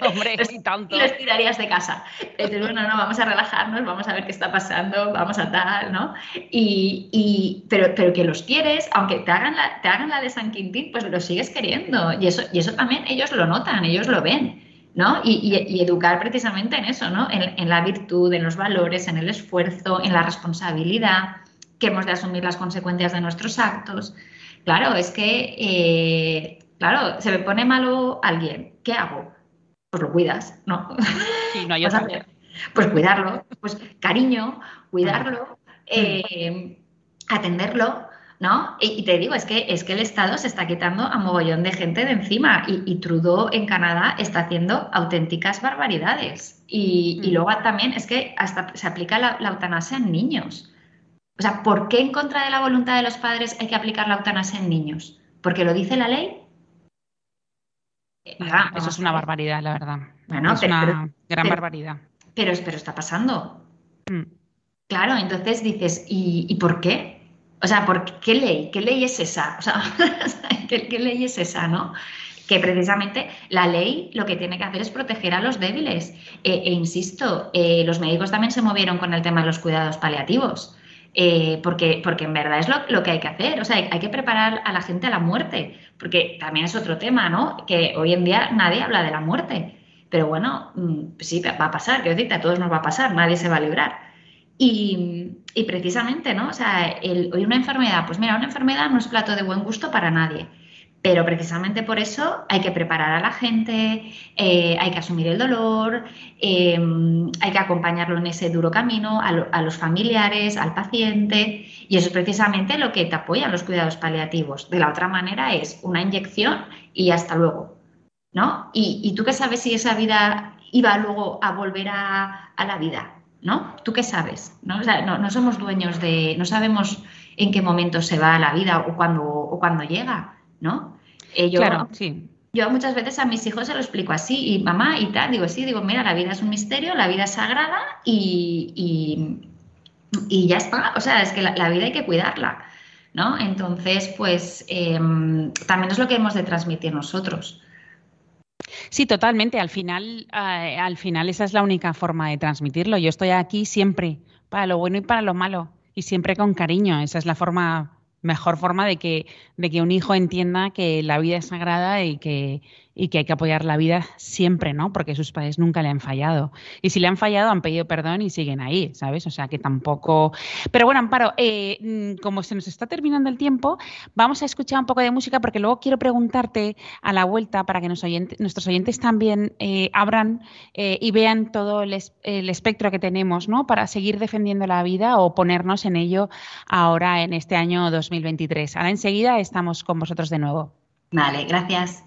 Hombre, y tanto. Y los tirarías de casa. Entonces, bueno, no, vamos a relajarnos, vamos a ver qué está pasando, vamos a tal, ¿no? Y, pero, pero que los quieres, aunque te hagan, la, te hagan la de San Quintín, pues los sigues queriendo. Y eso, y eso también ellos lo notan, ellos lo ven. ¿no? Y, educar precisamente en eso, ¿no? En, en, la virtud, en los valores, en el esfuerzo, en la responsabilidad, que hemos de asumir las consecuencias de nuestros actos. Claro, es que, eh, claro, se me pone malo alguien, ¿qué hago? Pues lo cuidas, ¿no? Sí, no hay otra. Pues cuidarlo, pues cariño, cuidarlo, eh, atenderlo, ¿no? Y, te digo, es que, es que el Estado se está quitando a mogollón de gente de encima y, Trudeau en Canadá está haciendo auténticas barbaridades. Y, mm. luego también es que hasta se aplica la eutanasia en niños. O sea, ¿por qué en contra de la voluntad de los padres hay que aplicar la eutanasia en niños? ¿Porque lo dice la ley? eso es una barbaridad, la verdad. es una gran barbaridad. Pero, pero está pasando. Mm. Claro, entonces dices, ¿y, por qué? O sea, ¿por qué ley? ¿Qué ley es esa? O sea, ¿qué, ley es esa, no? Que precisamente la ley lo que tiene que hacer es proteger a los débiles. E, e insisto, eh, los médicos también se movieron con el tema de los cuidados paliativos. Eh, porque, porque en verdad es lo, que hay que hacer. O sea, hay, que preparar a la gente a la muerte, porque también es otro tema, ¿no? Que hoy en día nadie habla de la muerte. Pero bueno, mm, sí, va a pasar, quiero decirte, a todos nos va a pasar, nadie se va a librar. Y, precisamente, ¿no? O sea, hoy una enfermedad, pues mira, una enfermedad no es plato de buen gusto para nadie. Pero precisamente por eso hay que preparar a la gente, eh, hay que asumir el dolor, em, hay que acompañarlo en ese duro camino, a, los familiares, al paciente, y eso es precisamente lo que te apoya los cuidados paliativos. De la otra manera es una inyección y hasta luego, ¿no? Y, tú qué sabes si esa vida iba luego a volver a, la vida, ¿no? ¿Tú qué sabes? ¿no? no, somos dueños de, no sabemos en qué momento se va a la vida o cuándo, o cuándo llega. ¿No? Eh, yo, claro, sí. Yo muchas veces a mis hijos se lo explico así, y mamá y tal, digo, sí, digo, mira, la vida es un misterio, la vida es sagrada y, y, ya está. O sea, es que la, vida hay que cuidarla, ¿no? Entonces, pues em, también es lo que hemos de transmitir nosotros. Sí, totalmente. Al final, eh, al final esa es la única forma de transmitirlo. Yo estoy aquí siempre, para lo bueno y para lo malo, y siempre con cariño. Esa es la forma mejor forma de que, de que un hijo entienda que la vida es sagrada y que, y que hay que apoyar la vida siempre, ¿no? Porque sus padres nunca le han fallado. Y si le han fallado, han pedido perdón y siguen ahí, ¿sabes? O sea que tampoco. Pero bueno, Amparo, eh, mm, como se nos está terminando el tiempo, vamos a escuchar un poco de música porque luego quiero preguntarte a la vuelta para que nuestros oyentes también eh, abran eh, y vean todo el, el, espectro que tenemos, ¿no? Para seguir defendiendo la vida o ponernos en ello ahora en este año 2023. Ahora enseguida estamos con vosotros de nuevo. Vale, gracias.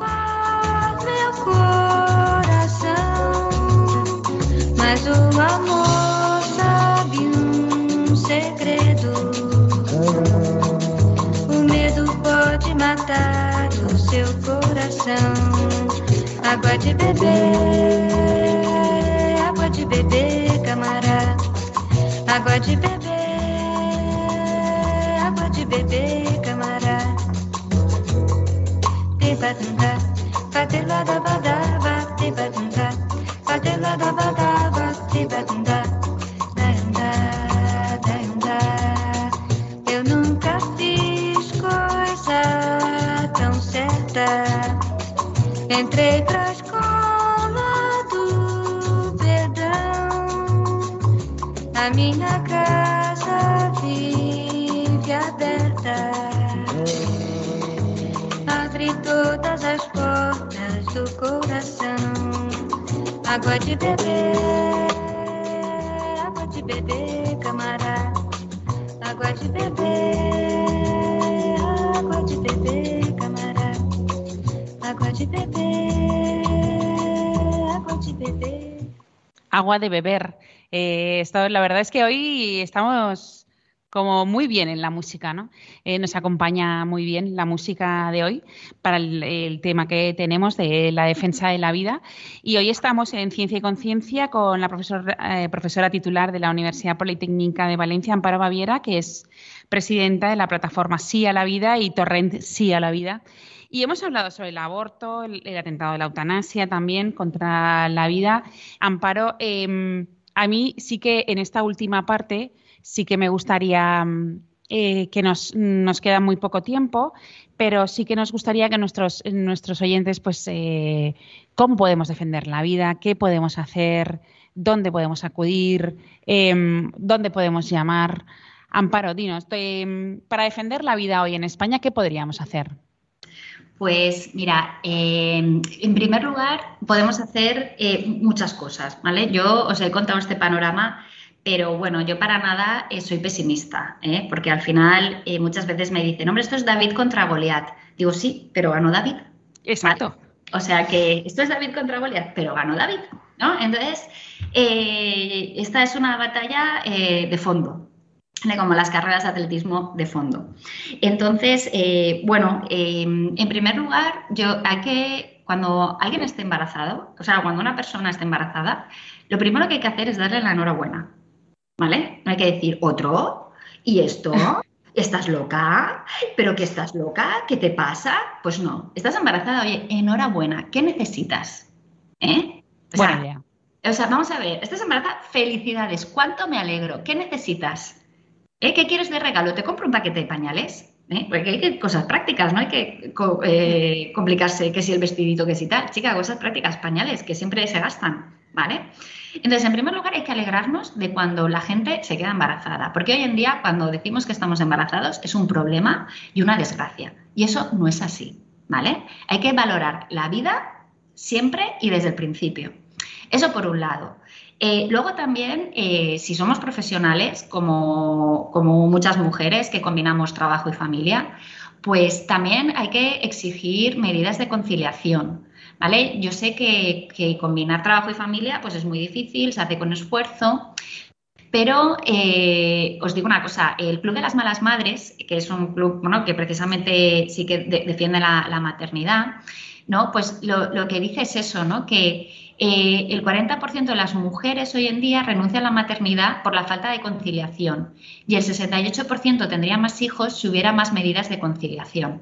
Seu coração. Água de beber, água de beber, camarada. Água de beber, te beber, água de beber, camará. Água de beber, água de beber, camará. Água de beber, água de beber. Agua de beber. Eh, esto, la verdad es que hoy estamos como muy bien en la música, ¿no? Eh, nos acompaña muy bien la música de hoy para el, tema que tenemos de la defensa de la vida. Y hoy estamos en Ciencia y Conciencia con la eh, profesora titular de la Universidad Politécnica de Valencia, Amparo Baviera, que es presidenta de la plataforma Sí a la Vida y Torrent Sí a la Vida. Y hemos hablado sobre el aborto, el, atentado de la eutanasia también contra la vida. Amparo, em, a mí sí que en esta última parte sí que me gustaría mm, eh, que nos, queda muy poco tiempo, pero sí que nos gustaría que nuestros, nuestros oyentes, pues, eh, cómo podemos defender la vida, qué podemos hacer, dónde podemos acudir, em, dónde podemos llamar. Amparo, dinos, em, para defender la vida hoy en España, ¿qué podríamos hacer? Pues mira, em, en primer lugar podemos hacer eh, muchas cosas, ¿vale? Yo os he contado este panorama, pero bueno, yo para nada eh, soy pesimista, ¿eh? porque al final muchas veces me dicen, hombre, esto es David contra Goliat. Digo, sí, pero ganó David. Exacto. O sea que esto es David contra Goliat, pero ganó David, ¿no? Entonces, esta es una batalla de fondo, como las carreras de atletismo de fondo. Entonces, eh, bueno, eh, en primer lugar, yo hay que, cuando alguien esté embarazado, o sea, cuando una persona esté embarazada, lo primero que hay que hacer es darle la enhorabuena, ¿vale? No hay que decir otro y esto. ¿Estás loca? ¿Pero qué estás loca? ¿Qué te pasa? Pues no, estás embarazada, oye, enhorabuena, ¿qué necesitas? ¿Eh? O sea, o sea, vamos a ver, estás embarazada, felicidades, ¿cuánto me alegro? ¿Qué necesitas? ¿Eh? ¿Qué quieres de regalo? ¿Te compro un paquete de pañales? ¿Eh? Porque hay que, cosas prácticas, no hay que eh, complicarse que si el vestidito, que si tal. Chica, cosas prácticas, pañales, que siempre se gastan, ¿vale? Entonces, en primer lugar, hay que alegrarnos de cuando la gente se queda embarazada, porque hoy en día, cuando decimos que estamos embarazados, es un problema y una desgracia. Y eso no es así, ¿vale? Hay que valorar la vida siempre y desde el principio. Eso por un lado. Eh, luego también, eh, si somos profesionales, como, muchas mujeres que combinamos trabajo y familia, pues también hay que exigir medidas de conciliación. Yo sé que, combinar trabajo y familia pues es muy difícil, se hace con esfuerzo, pero eh, os digo una cosa, el Club de las Malas Madres, que es un club que precisamente sí que defiende la, maternidad, ¿no? Pues lo, lo, que dice es eso, ¿no? Que eh, el 40% de las mujeres hoy en día renuncian a la maternidad por la falta de conciliación y el 68% tendría más hijos si hubiera más medidas de conciliación.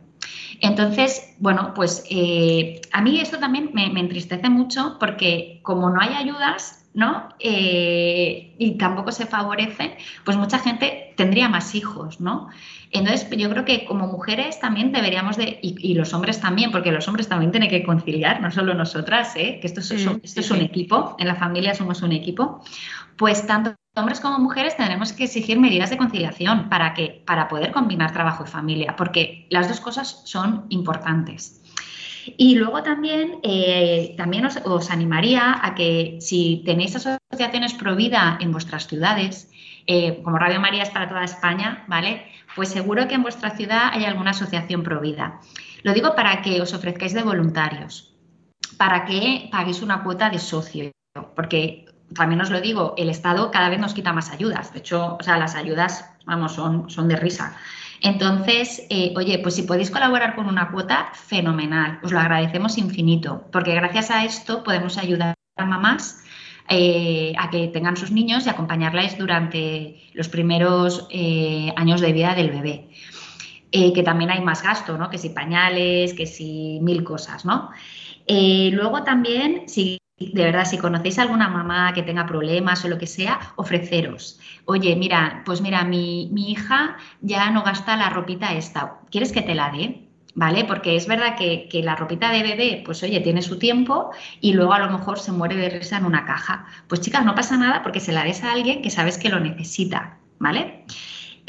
Entonces, bueno, pues eh, a mí esto también me, entristece mucho porque como no hay ayudas, ¿no? Eh, y tampoco se favorece, pues mucha gente tendría más hijos, ¿no? Entonces, yo creo que como mujeres también deberíamos de, y, los hombres también, porque los hombres también tienen que conciliar, no solo nosotras, ¿eh? que esto, es, esto es un equipo, en la familia somos un equipo, pues tanto hombres como mujeres tenemos que exigir medidas de conciliación para, que, para poder combinar trabajo y familia, porque las dos cosas son importantes. Y luego también, eh, también os, animaría a que si tenéis asociaciones pro vida en vuestras ciudades, eh, como Radio María es para toda España, ¿vale? Pues seguro que en vuestra ciudad hay alguna asociación pro vida. Lo digo para que os ofrezcáis de voluntarios, para que paguéis una cuota de socio, porque también os lo digo, el Estado cada vez nos quita más ayudas. De hecho, o sea, las ayudas, vamos, son, son de risa. Entonces, eh, oye, pues si podéis colaborar con una cuota, fenomenal. Os lo agradecemos infinito, porque gracias a esto podemos ayudar a mamás eh, a que tengan sus niños y acompañarles durante los primeros eh, años de vida del bebé. Que también hay más gasto, ¿no? Que si pañales, que si mil cosas, ¿no? luego también, si de verdad, si conocéis a alguna mamá que tenga problemas o lo que sea, ofreceros. Oye, mira, pues mira, mi, mi hija ya no gasta la ropita esta. ¿Quieres que te la dé? ¿vale? Porque es verdad que, la ropita de bebé, pues oye, tiene su tiempo y luego a lo mejor se muere de risa en una caja. Pues chicas, no pasa nada porque se la des a alguien que sabes que lo necesita, ¿vale?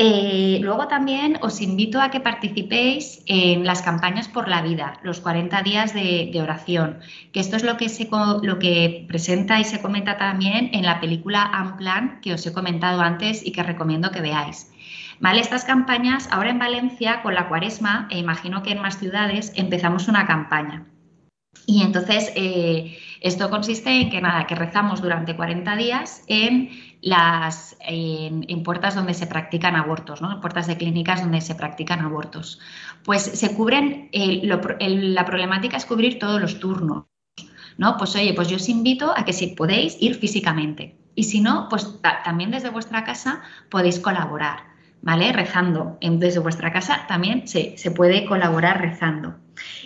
Eh, luego también os invito a que participéis en las campañas por la vida, los 40 días de, oración, que esto es lo que, se, lo que presenta y se comenta también en la película Unplan que os he comentado antes y que recomiendo que veáis. ¿Vale? Estas campañas, ahora en Valencia, con la cuaresma, e imagino que en más ciudades, empezamos una campaña. Y entonces, eh, esto consiste en que nada, que rezamos durante 40 días en las en, puertas donde se practican abortos, ¿no? en puertas de clínicas donde se practican abortos. Pues se cubren, la problemática es cubrir todos los turnos. ¿no? Pues oye, pues yo os invito a que si podéis ir físicamente. Y si no, pues también desde vuestra casa podéis colaborar, ¿vale? Rezando. Desde vuestra casa también se, se puede colaborar rezando.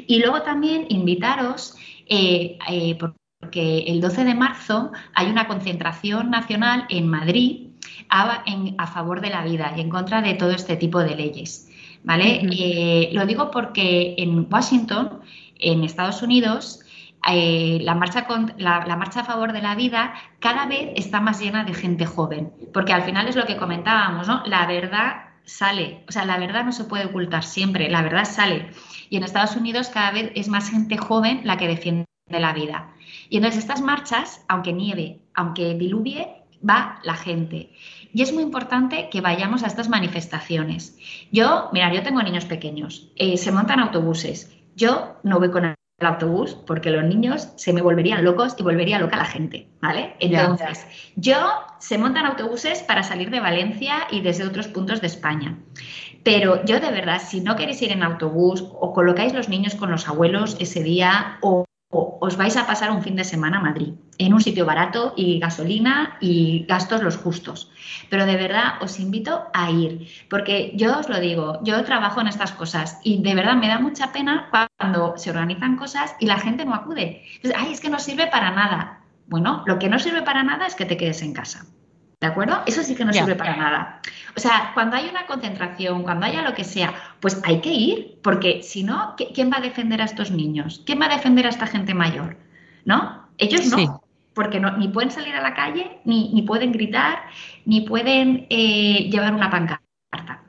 Y luego también invitaros, eh, eh, porque el 12 de marzo hay una concentración nacional en Madrid a, a, favor de la vida y en contra de todo este tipo de leyes. ¿Vale? Eh, lo digo porque en Washington, en Estados Unidos, la, marcha la, marcha a favor de la vida cada vez está más llena de gente joven, porque al final es lo que comentábamos, ¿no? La verdad sale, o sea, la verdad no se puede ocultar siempre, la verdad sale. Y en Estados Unidos cada vez es más gente joven la que defiende la vida. Y entonces estas marchas, aunque nieve, aunque diluvie, va la gente. Y es muy importante que vayamos a estas manifestaciones. Yo, mira, yo tengo niños pequeños, eh, se montan autobuses. Yo no voy con el autobús porque los niños se me volverían locos y volvería loca la gente, ¿vale? Entonces, yo se montan autobuses para salir de Valencia y desde otros puntos de España. Pero yo de verdad, si no queréis ir en autobús o colocáis los niños con los abuelos ese día o os vais a pasar un fin de semana a Madrid, en un sitio barato y gasolina y gastos los justos. Pero de verdad os invito a ir, porque yo os lo digo, yo trabajo en estas cosas y de verdad me da mucha pena cuando se organizan cosas y la gente no acude. Ay, es que no sirve para nada. Bueno, lo que no sirve para nada es que te quedes en casa. ¿De acuerdo? Eso sí que no sirve para nada. O sea, cuando hay una concentración, cuando haya lo que sea, pues hay que ir, porque si no, ¿quién va a defender a estos niños? ¿Quién va a defender a esta gente mayor? ¿No? Ellos no. Porque no, ni pueden salir a la calle, ni, pueden gritar, ni pueden eh, llevar una pancarta.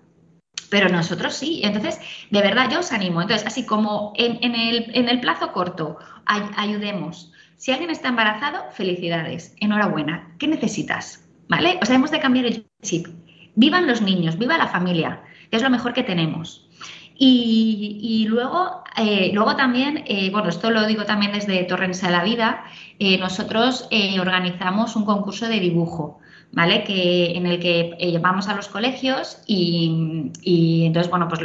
Pero nosotros sí. Entonces, de verdad, yo os animo. Entonces, así como en, el, plazo corto, ayudemos. Si alguien está embarazado, felicidades, enhorabuena. ¿Qué necesitas? ¿Vale? O sea, hemos de cambiar el chip. Vivan los niños, viva la familia, que es lo mejor que tenemos. Y, luego, eh, luego también, eh, bueno, esto lo digo también desde Torrens a la Vida, eh, nosotros organizamos un concurso de dibujo, ¿vale? Que, en el que vamos a los colegios y, entonces, bueno, pues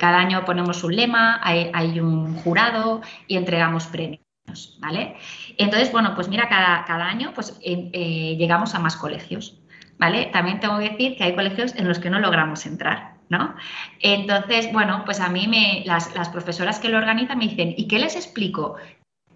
cada año ponemos un lema, hay, un jurado y entregamos premios. ¿Vale? Entonces, bueno, pues mira, cada, año pues, llegamos a más colegios. ¿vale? También tengo que decir que hay colegios en los que no logramos entrar, ¿no? Entonces, bueno, pues a mí me, las, profesoras que lo organizan me dicen, ¿y qué les explico?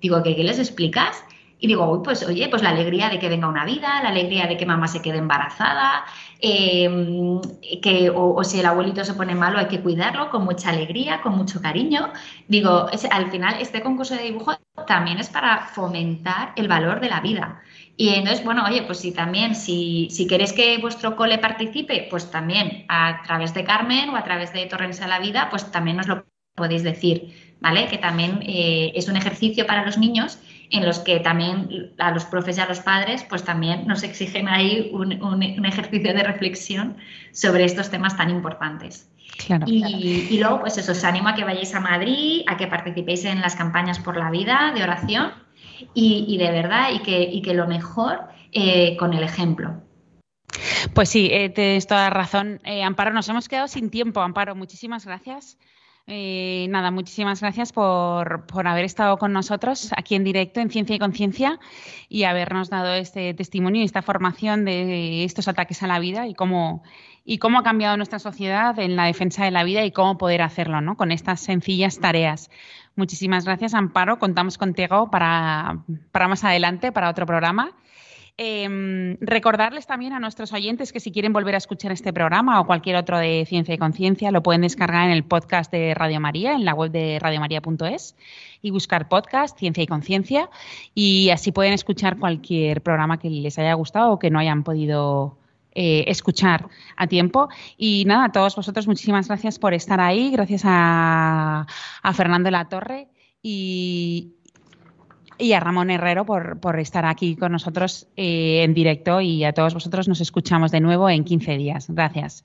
Digo, ¿qué, qué les explicas? Y digo, pues oye, pues la alegría de que venga una vida, la alegría de que mamá se quede embarazada, em, que, o, si el abuelito se pone malo hay que cuidarlo con mucha alegría, con mucho cariño. Digo, al final este concurso de dibujo también es para fomentar el valor de la vida. Y entonces, bueno, oye, pues si también, si, si queréis que vuestro cole participe, pues también a través de Carmen o a través de Torrens a la Vida, pues también os lo podéis decir, ¿vale? Que también eh, es un ejercicio para los niños en los que también a los profes y a los padres, pues también nos exigen ahí un, un, ejercicio de reflexión sobre estos temas tan importantes. Claro, y, y, luego, pues eso, os animo a que vayáis a Madrid, a que participéis en las campañas por la vida de oración y, de verdad, y que, que lo mejor eh, con el ejemplo. Pues sí, eh, tienes toda razón. Eh, Amparo, nos hemos quedado sin tiempo. Amparo, muchísimas gracias. Nada, muchísimas gracias por, por, haber estado con nosotros aquí en directo en Ciencia y Conciencia y habernos dado este testimonio y esta formación de estos ataques a la vida y cómo, y cómo ha cambiado nuestra sociedad en la defensa de la vida y cómo poder hacerlo ¿no? con estas sencillas tareas. Muchísimas gracias, Amparo. Contamos contigo para, para más adelante, para otro programa. Em, recordarles también a nuestros oyentes que si quieren volver a escuchar este programa o cualquier otro de Ciencia y Conciencia, lo pueden descargar en el podcast de Radio María, en la web de radiomaria.es y buscar podcast Ciencia y Conciencia y así pueden escuchar cualquier programa que les haya gustado o que no hayan podido eh, escuchar a tiempo. Y nada, a todos vosotros muchísimas gracias por estar ahí, gracias a, Fernando La Torre y, y a Ramón Herrero por, estar aquí con nosotros eh, en directo y a todos vosotros nos escuchamos de nuevo en 15 días. Gracias.